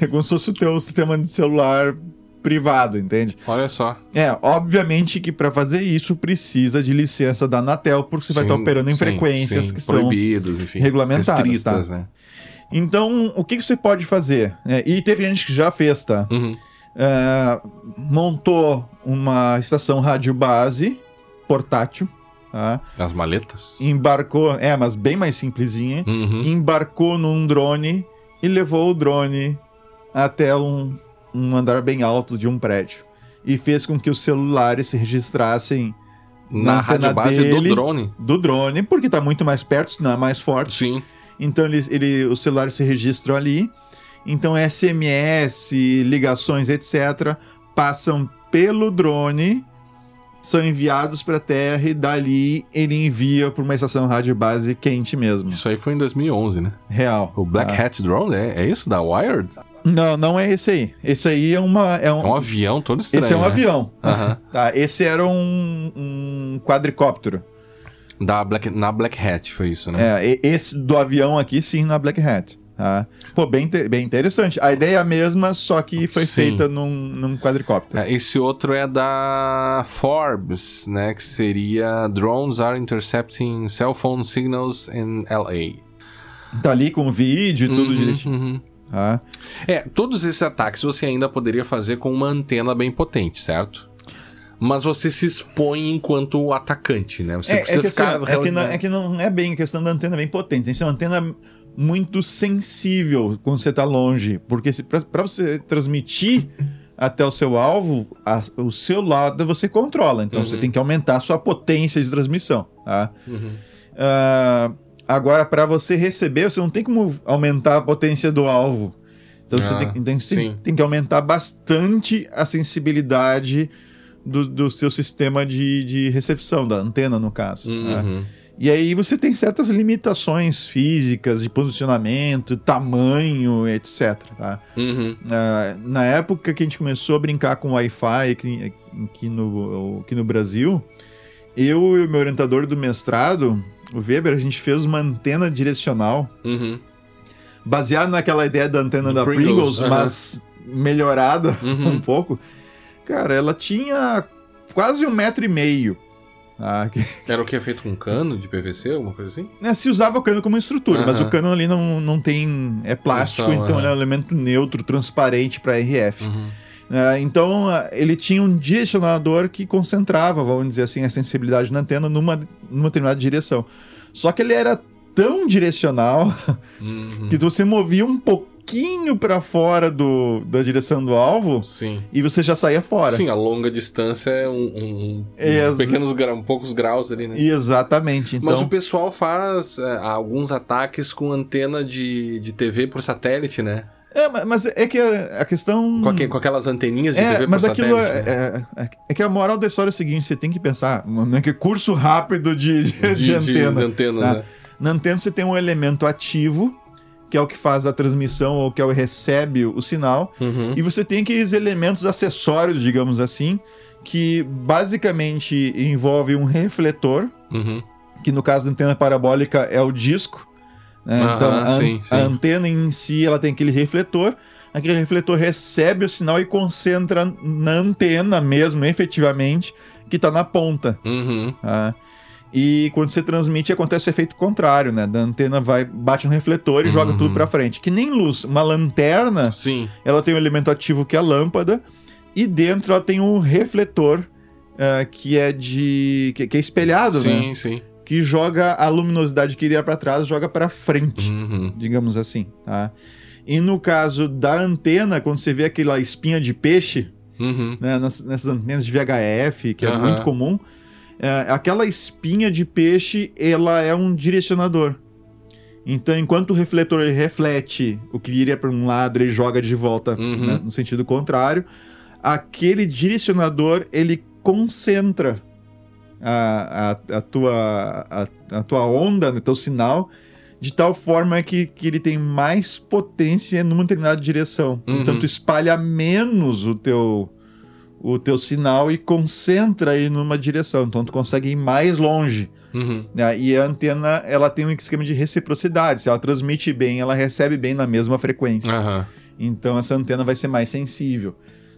É <laughs> como se fosse o teu sistema de celular privado, entende? Olha só. É, obviamente que para fazer isso precisa de licença da Anatel, porque você vai Sim, estar operando em sim, frequências sim, que são. enfim. regulamentadas, Restritas, tá? né? Então, o que, que você pode fazer? É, e teve gente que já fez, tá? Uhum. É, montou uma estação rádio base portátil, tá? As maletas. Embarcou, é, mas bem mais simplesinha. Uhum. Embarcou num drone e levou o drone até um, um andar bem alto de um prédio. E fez com que os celulares se registrassem Na na rádio base do dele- drone. do drone, porque tá muito mais perto, senão é mais forte. Sim. Então ele, ele, os celulares se registram ali. Então SMS, ligações, etc., passam pelo drone, são enviados para a Terra e dali ele envia para uma estação rádio base quente mesmo. Isso aí foi em 2011, né? Real. O Black Ah. Hat Drone, é, é isso? Da Wired? Não, não é esse aí. Esse aí é uma. É um, É um avião todo estranho. esse é um né? avião. Tá, esse era um, um quadricóptero. Da Black, na Black Hat foi isso, né? É, esse do avião aqui, sim, na Black Hat. Tá? Pô, bem, bem interessante. A ideia é a mesma, só que foi Sim. feita num, num quadricóptero. É, Esse outro é da Forbes, né? Que seria Drones are intercepting cell phone signals in LA. Tá ali com vídeo e tudo Uhum, direitinho. uhum. Tá? É, todos esses ataques você ainda poderia fazer com uma antena bem potente, certo? Mas você se expõe enquanto atacante, né? Você É, é precisa que, assim, ficar. é, que não, é que não é bem questão da antena bem potente. Tem que ser uma antena muito sensível quando você tá longe. Porque pra você transmitir até o seu alvo, a- o seu lado você controla. Então você tem que aumentar a sua potência de transmissão. Tá? Uhum. Ah, agora, para você receber, você não tem como aumentar a potência do alvo. Então você Ah, tem, então você tem, sim. tem que aumentar bastante a sensibilidade do, do seu sistema de, de recepção, da antena, no caso. né? Uhum. E aí você tem certas limitações físicas de posicionamento, tamanho, etc. Tá? Uhum. Ah, na época que a gente começou a brincar com Wi-Fi aqui, aqui no, aqui no Brasil, eu e o meu orientador do mestrado, o Weber, a gente fez uma antena direcional, Uhum. baseada naquela ideia da antena Do da Pringles, Pringles, aham. mas melhorada Uhum. <laughs> um pouco. Cara, ela tinha quase um metro e meio. Tá? Que- <laughs> Era o que é feito com cano de PVC, alguma coisa assim? né, se usava o cano como estrutura, mas o cano ali não, não tem. É plástico, Função, então aham. ele é um elemento neutro, transparente para RF. Uhum. Ah, então, ah, ele tinha um direcionador que concentrava, vamos dizer assim, a sensibilidade na antena numa, numa determinada direção. Só que ele era tão direcional <laughs> Uhum. que você movia um pouquinho para fora do, da direção do alvo Sim. e você já saía fora. Sim, a longa distância é um, um, um pequenos um poucos graus ali, né? Exatamente. Então, Mas o pessoal faz é, alguns ataques com antena de, de TV por satélite, né? É, mas é que a, questão. Com, com, aquelas anteninhas de é, TV mas aquilo satélite, é, né? é, é, é, que a moral da história é o seguinte: você tem que pensar, não é que curso rápido de, de, de, de antena. De antenas, tá? né? Na antena você tem um elemento ativo, que é o que faz a transmissão ou que é o que recebe o sinal, uhum. e você tem aqueles elementos acessórios, digamos assim, que basicamente envolve um refletor, uhum. que no caso da antena parabólica é o disco. Né? então a, sim, sim. a antena em si ela tem aquele refletor aquele refletor recebe o sinal e concentra na antena mesmo, efetivamente, que está na ponta. Uhum. Tá? E quando você transmite, acontece o efeito contrário, né? Da antena vai, bate no refletor e uhum. joga tudo para frente. Que nem luz. Uma lanterna, Sim. ela tem um elemento ativo que é a lâmpada, e dentro ela tem um refletor uh, que é de. Que, que é espelhado, sim, né? Sim, sim. Que joga a luminosidade que iria para trás, joga para frente, uhum. digamos assim, tá? E no caso da antena, quando você vê aquela espinha de peixe, uhum. né, nessas antenas de VHF, que é uhum. muito comum, é, aquela espinha de peixe, ela é um direcionador. Então, enquanto o refletor reflete o que iria para um lado, ele joga de volta uhum. né, no sentido contrário, aquele direcionador, ele concentra a, a, a, tua, a, a tua onda, o né, teu sinal, de tal forma que, que ele tem mais potência numa determinada direção. Uhum. Então tu espalha menos o teu o teu sinal e concentra ele numa direção. Então tu consegue ir mais longe. Uhum. Né? E a antena ela tem um esquema de reciprocidade. Se ela transmite bem, ela recebe bem na mesma frequência. Uhum. Então essa antena vai ser mais sensível.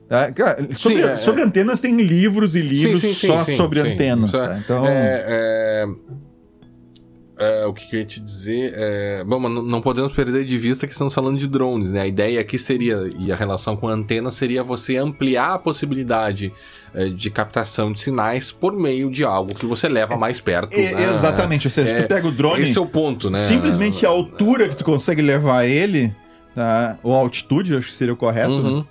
Tá? Cara, sobre, sim, é, sobre é... antenas tem livros e livros sim, sim, só sobre antenas. É tá? Então... É, é o que, eu ia te dizer? É, bom, mas não podemos perder de vista que estamos falando de drones, né? A ideia aqui seria, e a relação com a antena seria você ampliar a possibilidade é, de captação de sinais por meio de algo que você leva é, mais perto. É, né? Exatamente, ou seja, tu é, pega o drone. Esse é o ponto, né? Simplesmente a altura que tu consegue levar ele, tá? ou a altitude, acho que seria o correto, uhum. né?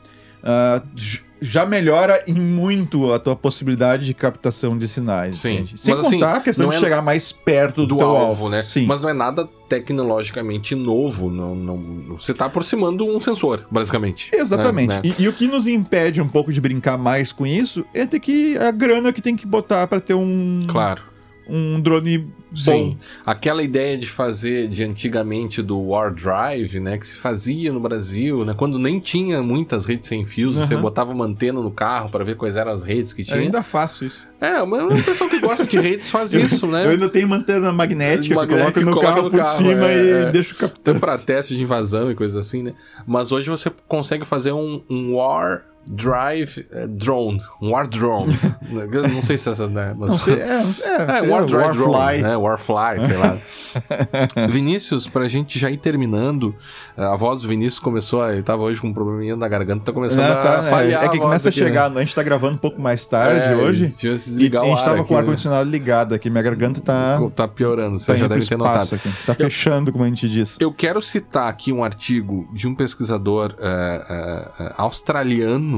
Uh, já melhora em muito a tua possibilidade de captação de sinais. Sim. Entende? Sem Mas, contar assim, a questão de é chegar mais perto do, do alvo, alvo, né? Sim. Mas não é nada tecnologicamente novo. Não, não, você está aproximando um sensor, basicamente. Né? Exatamente. Né? E, e, o que nos impede um pouco de brincar mais com isso é ter que a grana que tem que botar para ter um. Claro um drone bom. Sim. Aquela ideia de fazer de antigamente do War Drive, né, que se fazia no Brasil, né, quando nem tinha muitas redes sem fios, uhum. você botava uma antena no carro para ver quais eram as redes que tinha. Eu ainda faço isso. É, mas o pessoal que gosta de redes faz <laughs> isso, né? Eu ainda tenho uma antena magnética, magnética que coloco no carro no por carro, cima é, e é. deixo captando. Para teste de invasão e coisas assim, né? Mas hoje você consegue fazer um, um War Drive é, Drone, um War Drone. <laughs> não sei se essa, né? Mas... Não sei, é, é, é War Drive Warfly. Drone, né? Warfly, sei lá. <laughs> Vinícius, pra gente já ir terminando, a voz do Vinícius começou a. Ele tava hoje com um probleminha na garganta, tá começando é, tá, a falhar. É, é que começa a chegar, né? a gente tá gravando um pouco mais tarde é, hoje. E a gente tava com o ar-condicionado né? ligado aqui, minha garganta tá. Tá piorando, você tá já deve ter notado. Aqui. Tá fechando, eu, como a gente disse. Eu quero citar aqui um artigo de um pesquisador uh, uh, australiano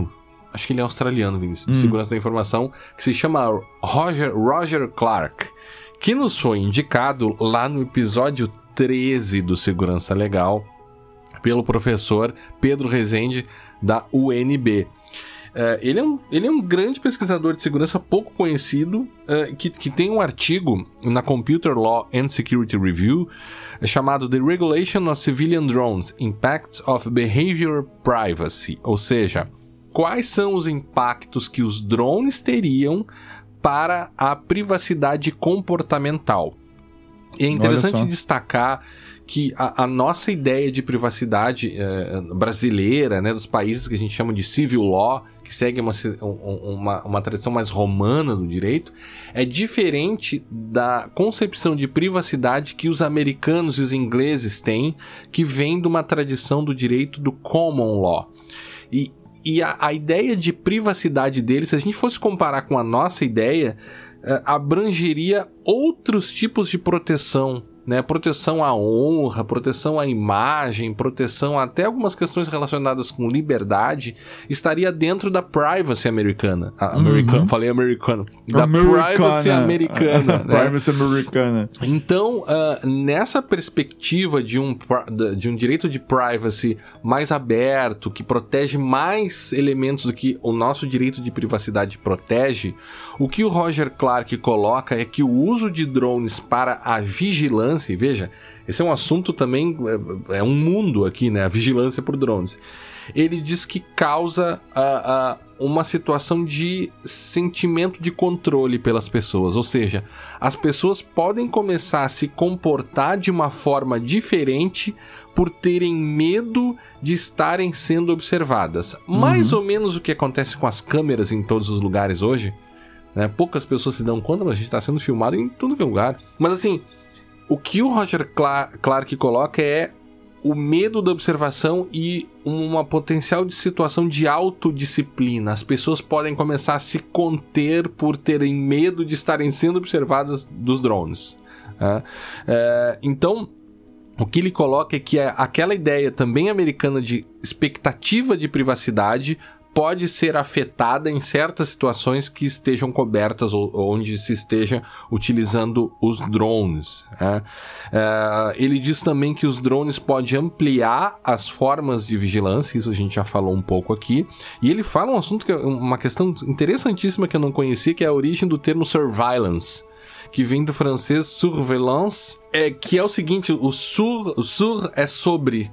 acho que ele é australiano, Vinícius, de hum. segurança da informação, que se chama Roger, Roger Clark, que nos foi indicado lá no episódio 13 do Segurança Legal pelo professor Pedro Rezende da UNB. Uh, é, ele, é um, ele é um grande pesquisador de segurança pouco conhecido, uh, que, que tem um artigo na Computer Law and Security Review chamado The Regulation of Civilian Drones Impacts of Behavior Privacy, ou seja, quais são os impactos que os drones teriam para a privacidade comportamental. E é interessante destacar que a, a, nossa ideia de privacidade eh, brasileira, né, dos países que a gente chama de civil law, que segue uma, uma, uma tradição mais romana do direito, é diferente da concepção de privacidade que os americanos e os ingleses têm, que vem de uma tradição do direito do common law. E e a, a, ideia de privacidade deles, se a gente fosse comparar com a nossa ideia, uh, abrangeria outros tipos de proteção né? Proteção à honra, proteção à imagem, proteção até algumas questões relacionadas com liberdade, estaria dentro da privacy americana. Americano, uhum. falei americano. Da americana. privacy americana. <laughs> né? Privacy americana. Então, uh, nessa perspectiva de um, de um direito de privacy mais aberto, que protege mais elementos do que o nosso direito de privacidade protege, o que o Roger Clark coloca é que o uso de drones para a vigilância, e veja, esse é um assunto também, é, é um mundo aqui, né? A vigilância por drones. Ele diz que causa uh, uh, uma situação de sentimento de controle pelas pessoas, ou seja, as pessoas podem começar a se comportar de uma forma diferente por terem medo de estarem sendo observadas. Uhum. Mais ou menos o que acontece com as câmeras em todos os lugares hoje. Né? Poucas pessoas se dão conta, mas a gente está sendo filmado em tudo que é lugar. Mas assim, o que o Roger Clark coloca é o medo da observação e uma potencial de situação de autodisciplina. As pessoas podem começar a se conter por terem medo de estarem sendo observadas dos drones. Né? É, então, o que ele coloca é que aquela ideia também americana de expectativa de privacidade pode ser afetada em certas situações que estejam cobertas ou onde se esteja utilizando os drones. Né? É, ele diz também que os drones podem ampliar as formas de vigilância, isso a gente já falou um pouco aqui, e ele fala um assunto que é uma questão interessantíssima que eu não conhecia, que é a origem do termo surveillance que vem do francês surveillance, é que é o seguinte, o sur, o sur é sobre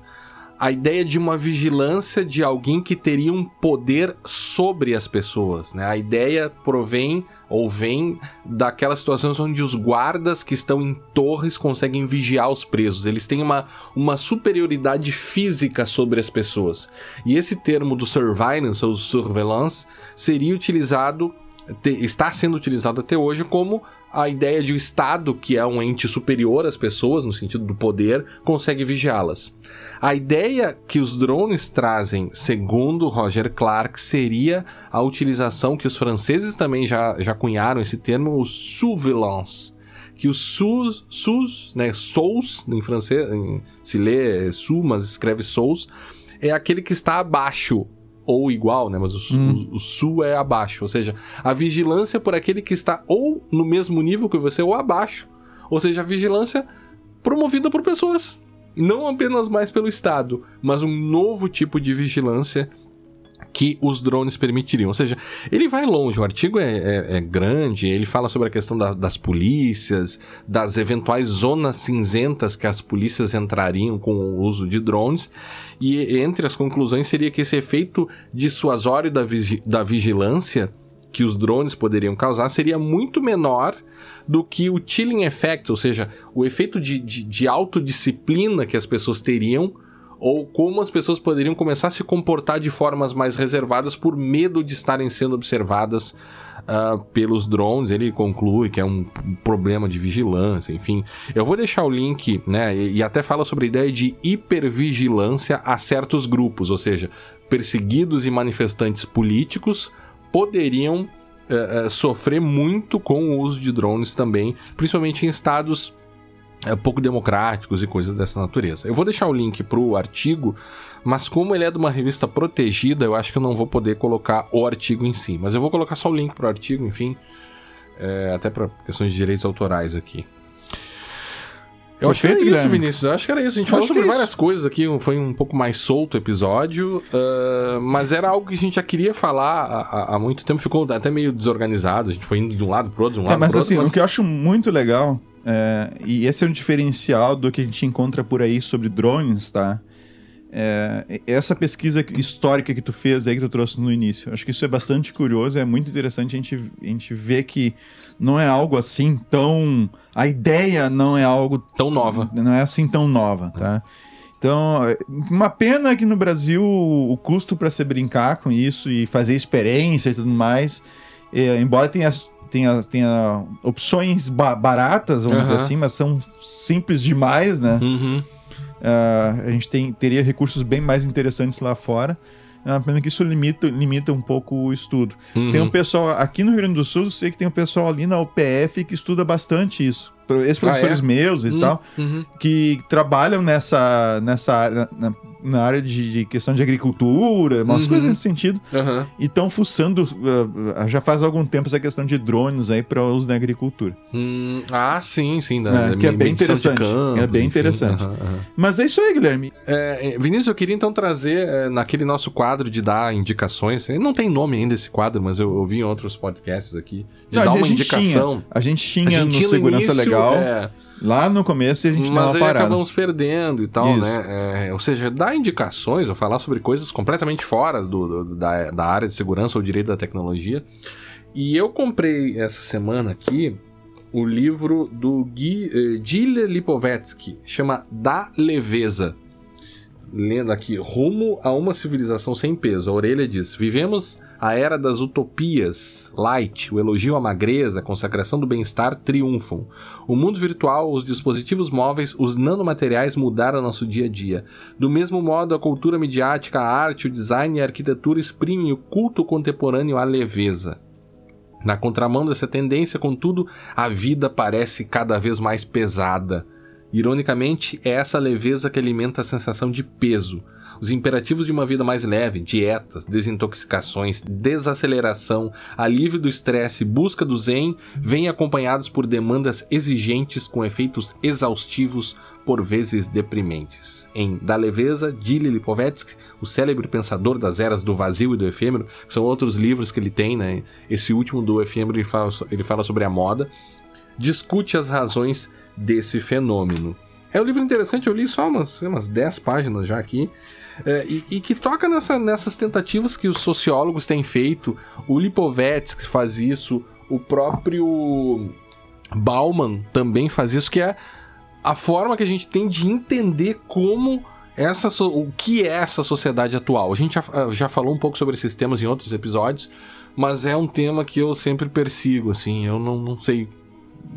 a ideia de uma vigilância de alguém que teria um poder sobre as pessoas, né? A ideia provém ou vem daquelas situações onde os guardas que estão em torres conseguem vigiar os presos. Eles têm uma, uma superioridade física sobre as pessoas. E esse termo do surveillance ou surveillance seria utilizado, te, está sendo utilizado até hoje como a ideia de o Estado, que é um ente superior às pessoas, no sentido do poder, consegue vigiá-las. A ideia que os drones trazem, segundo Roger Clark, seria a utilização que os franceses também já, já cunharam esse termo, o surveillance que o SUS, SUS né, SOUS, em francês, em, se lê SU, mas escreve SOUS, é aquele que está abaixo ou igual, né? Mas o, hum. o, o, sul é abaixo. Ou seja, a vigilância por aquele que está ou no mesmo nível que você ou abaixo. Ou seja, a vigilância promovida por pessoas. Não apenas mais pelo Estado, mas um novo tipo de vigilância que os drones permitiriam. Ou seja, ele vai longe, o artigo é, é, é grande, ele fala sobre a questão da, das polícias, das eventuais zonas cinzentas que as polícias entrariam com o uso de drones, e entre as conclusões seria que esse efeito dissuasório da, vigi da vigilância que os drones poderiam causar seria muito menor do que o chilling effect, ou seja, o efeito de, de, de autodisciplina que as pessoas teriam ou como as pessoas poderiam começar a se comportar de formas mais reservadas por medo de estarem sendo observadas uh, pelos drones. Ele conclui que é um problema de vigilância, enfim. Eu vou deixar o link, né? E, e até fala sobre a ideia de hipervigilância a certos grupos, ou seja, perseguidos e manifestantes políticos poderiam uh, uh, sofrer muito com o uso de drones também, principalmente em estados pouco democráticos e coisas dessa natureza. Eu vou deixar o link pro artigo, mas como ele é de uma revista protegida, eu acho que eu não vou poder colocar o artigo em si. Mas eu vou colocar só o link pro artigo, enfim, é, até para questões de direitos autorais aqui. Eu acho que era isso, Vinícius. Eu acho que era isso. A gente eu falou sobre é várias coisas aqui. Foi um pouco mais solto o episódio. Uh, mas era algo que a gente já queria falar há, há, muito tempo. Ficou até meio desorganizado. A gente foi indo de um lado pro outro, de um é, lado é, mas pro assim, outro. Mas... o que eu acho muito legal é, e esse é um diferencial do que a gente encontra por aí sobre drones, tá? É, essa pesquisa histórica que tu fez aí, que tu trouxe no início, acho que isso é bastante curioso, é muito interessante a gente, a gente ver que não é algo assim tão. A ideia não é algo. Tão nova. Não é assim tão nova, tá? Então, uma pena que no Brasil o custo para se brincar com isso e fazer experiência e tudo mais, é, embora tenha tenha, tenha opções ba baratas, vamos uhum. dizer assim, mas são simples demais, né? Uhum. Uh, a gente tem, teria recursos bem mais interessantes lá fora. É uma pena que isso limita, limita um pouco o estudo. Uhum. Tem um pessoal aqui no Rio Grande do Sul, eu sei que tem um pessoal ali na UPF que estuda bastante isso. ex-professores ah, é? meus e hum, tal, uhum. que trabalham nessa, nessa área, na, área de, de, questão de agricultura, umas uhum. coisas nesse sentido. Uhum. E estão fuçando uh, já faz algum tempo essa questão de drones aí para uso na agricultura. Hum, ah, sim, sim. Da, é, que é bem interessante. Campos, é bem enfim. interessante. Mas é isso aí, Guilherme. É, Vinícius, eu queria então trazer é, naquele nosso quadro de dar indicações. Não tem nome ainda esse quadro, mas eu ouvi em outros podcasts aqui. De Não, dar uma indicação. Tinha, a gente tinha a gente no Segurança início, Legal. É, Lá no começo a gente Mas aí parada. acabamos perdendo e tal, Isso. né? É, ou seja, dar indicações ou falar sobre coisas completamente fora do, do, da, da área de segurança ou direito da tecnologia. E eu comprei essa semana aqui o livro do Gui, eh, Gile Lipovetsky, chama Da Leveza. Lendo aqui, Rumo a uma civilização sem peso. A orelha diz: Vivemos a era das utopias, light, o elogio à magreza, a consagração do bem-estar triunfam. O mundo virtual, os dispositivos móveis, os nanomateriais mudaram nosso dia a dia. Do mesmo modo, a cultura midiática, a arte, o design e a arquitetura exprimem o culto contemporâneo à leveza. Na contramão dessa tendência, contudo, a vida parece cada vez mais pesada. Ironicamente, é essa leveza que alimenta a sensação de peso os imperativos de uma vida mais leve, dietas, desintoxicações, desaceleração, alívio do estresse, busca do zen, vêm acompanhados por demandas exigentes com efeitos exaustivos, por vezes deprimentes. Em Da Leveza, de Lipovetsky, o célebre pensador das eras do vazio e do efêmero, que são outros livros que ele tem, né? Esse último do efêmero ele fala, ele fala sobre a moda, discute as razões desse fenômeno. É um livro interessante, eu li só umas, umas 10 páginas já aqui. É, e, e, que toca nessa, nessas tentativas que os sociólogos tetsky feito. O Lipovetsky faz isso, o próprio Bauman também faz isso, que é a forma que a gente tem de entender como essa o que é essa sociedade atual. A gente já, já falou um pouco sobre esses temas em outros episódios, mas é um tema que eu sempre persigo, assim, eu não, não sei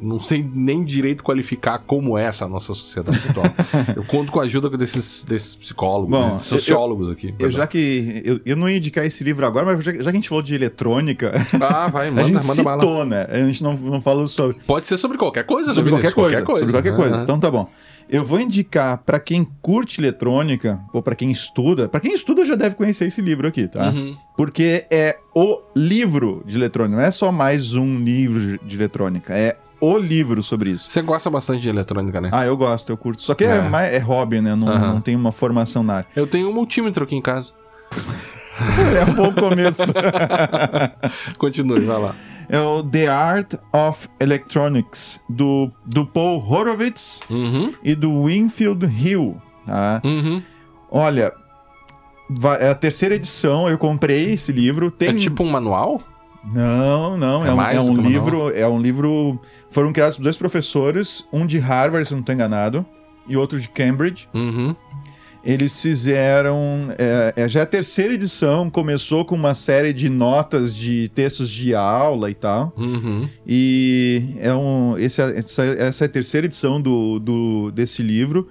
não sei nem direito qualificar como é essa nossa sociedade atual. <laughs> eu conto com a ajuda desses, desses psicólogos, Bom, desses sociólogos eu, aqui. Eu já que. Eu, eu não ia indicar esse livro agora, mas já, já, que a gente falou de eletrônica. Ah, vai, <laughs> manda, a gente manda citou, bala. né? A gente não, não falou sobre. Pode ser sobre qualquer coisa, sobre qualquer coisa, qualquer coisa. Sobre qualquer coisa. Uhum. Então tá bom. Eu vou indicar para quem curte eletrônica ou para quem estuda. Para quem estuda já deve conhecer esse livro aqui, tá? Uhum. Porque é o livro de eletrônica, não é só mais um livro de eletrônica, é o livro sobre isso. Você gosta bastante de eletrônica, né? Ah, eu gosto, eu curto. Só que é, é, mais, é hobby, né? Não, uhum. não tem uma formação na área. Eu tenho um multímetro aqui em casa. <laughs> é um bom começo. <laughs> Continue, vai lá é o The Art of Electronics, do, do Paul Horowitz uhum. e do Winfield Hill. Tá? Uhum. Olha, é a terceira edição, eu comprei esse livro. Tem... É tipo um manual? Não, não. É, é um, é um livro. Manual? É um livro. Foram criados dois professores, um de Harvard, se não estou enganado, e outro de Cambridge. Uhum eles fizeram. É, é, já é a terceira edição, começou com uma série de notas de textos de aula e tal. Uhum. E é um, esse, essa, essa é a terceira edição do, do, desse livro.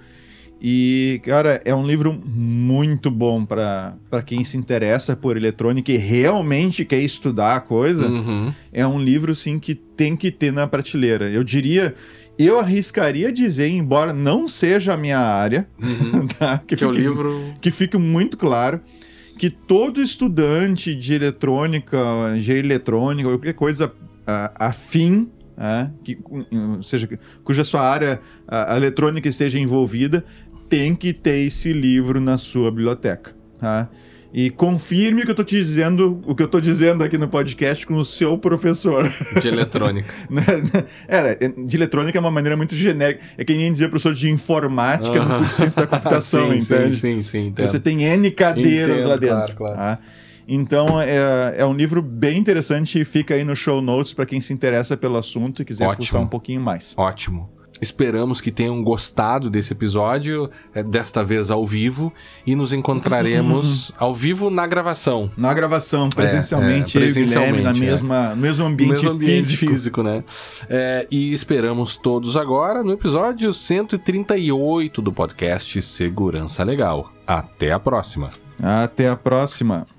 E, cara, é um livro muito bom para quem se interessa por eletrônica e realmente quer estudar a coisa. Uhum. É um livro, sim, que tem que ter na prateleira. Eu diria eu arriscaria dizer, embora não seja a minha área, uhum. <laughs> tá? que, que fique, é o livro... que fique muito claro que todo estudante de eletrônica, engenharia eletrônica, qualquer coisa uh, afim, uh, que, uh, seja, cuja sua área a eletrônica esteja envolvida, tem que ter esse livro na sua biblioteca. Tá? E confirme o que eu tô te dizendo, o que eu tô dizendo aqui no podcast com o seu professor. De eletrônica. <laughs> Né, né? é, de eletrônica é uma maneira muito genérica. É que nem dizer professor de informática uh -huh. no curso de ciência da <laughs> computação, sim, entende? Sim, sim, sim. Você tem N cadeiras entendo, lá dentro. Claro, claro. Tá? Então é, é um livro bem interessante e fica aí no show notes para quem se interessa pelo assunto e quiser Ótimo. fuçar um pouquinho mais. Ótimo. Esperamos que tenham gostado desse episódio, é, desta vez ao vivo, e nos encontraremos <laughs> ao vivo na gravação. Na gravação, presencialmente, é, é, presencialmente na é. mesma, no mesmo ambiente, mesmo ambiente físico. físico né? É, e esperamos todos agora no episódio 138 do podcast Segurança Legal. Até a próxima. Até a próxima.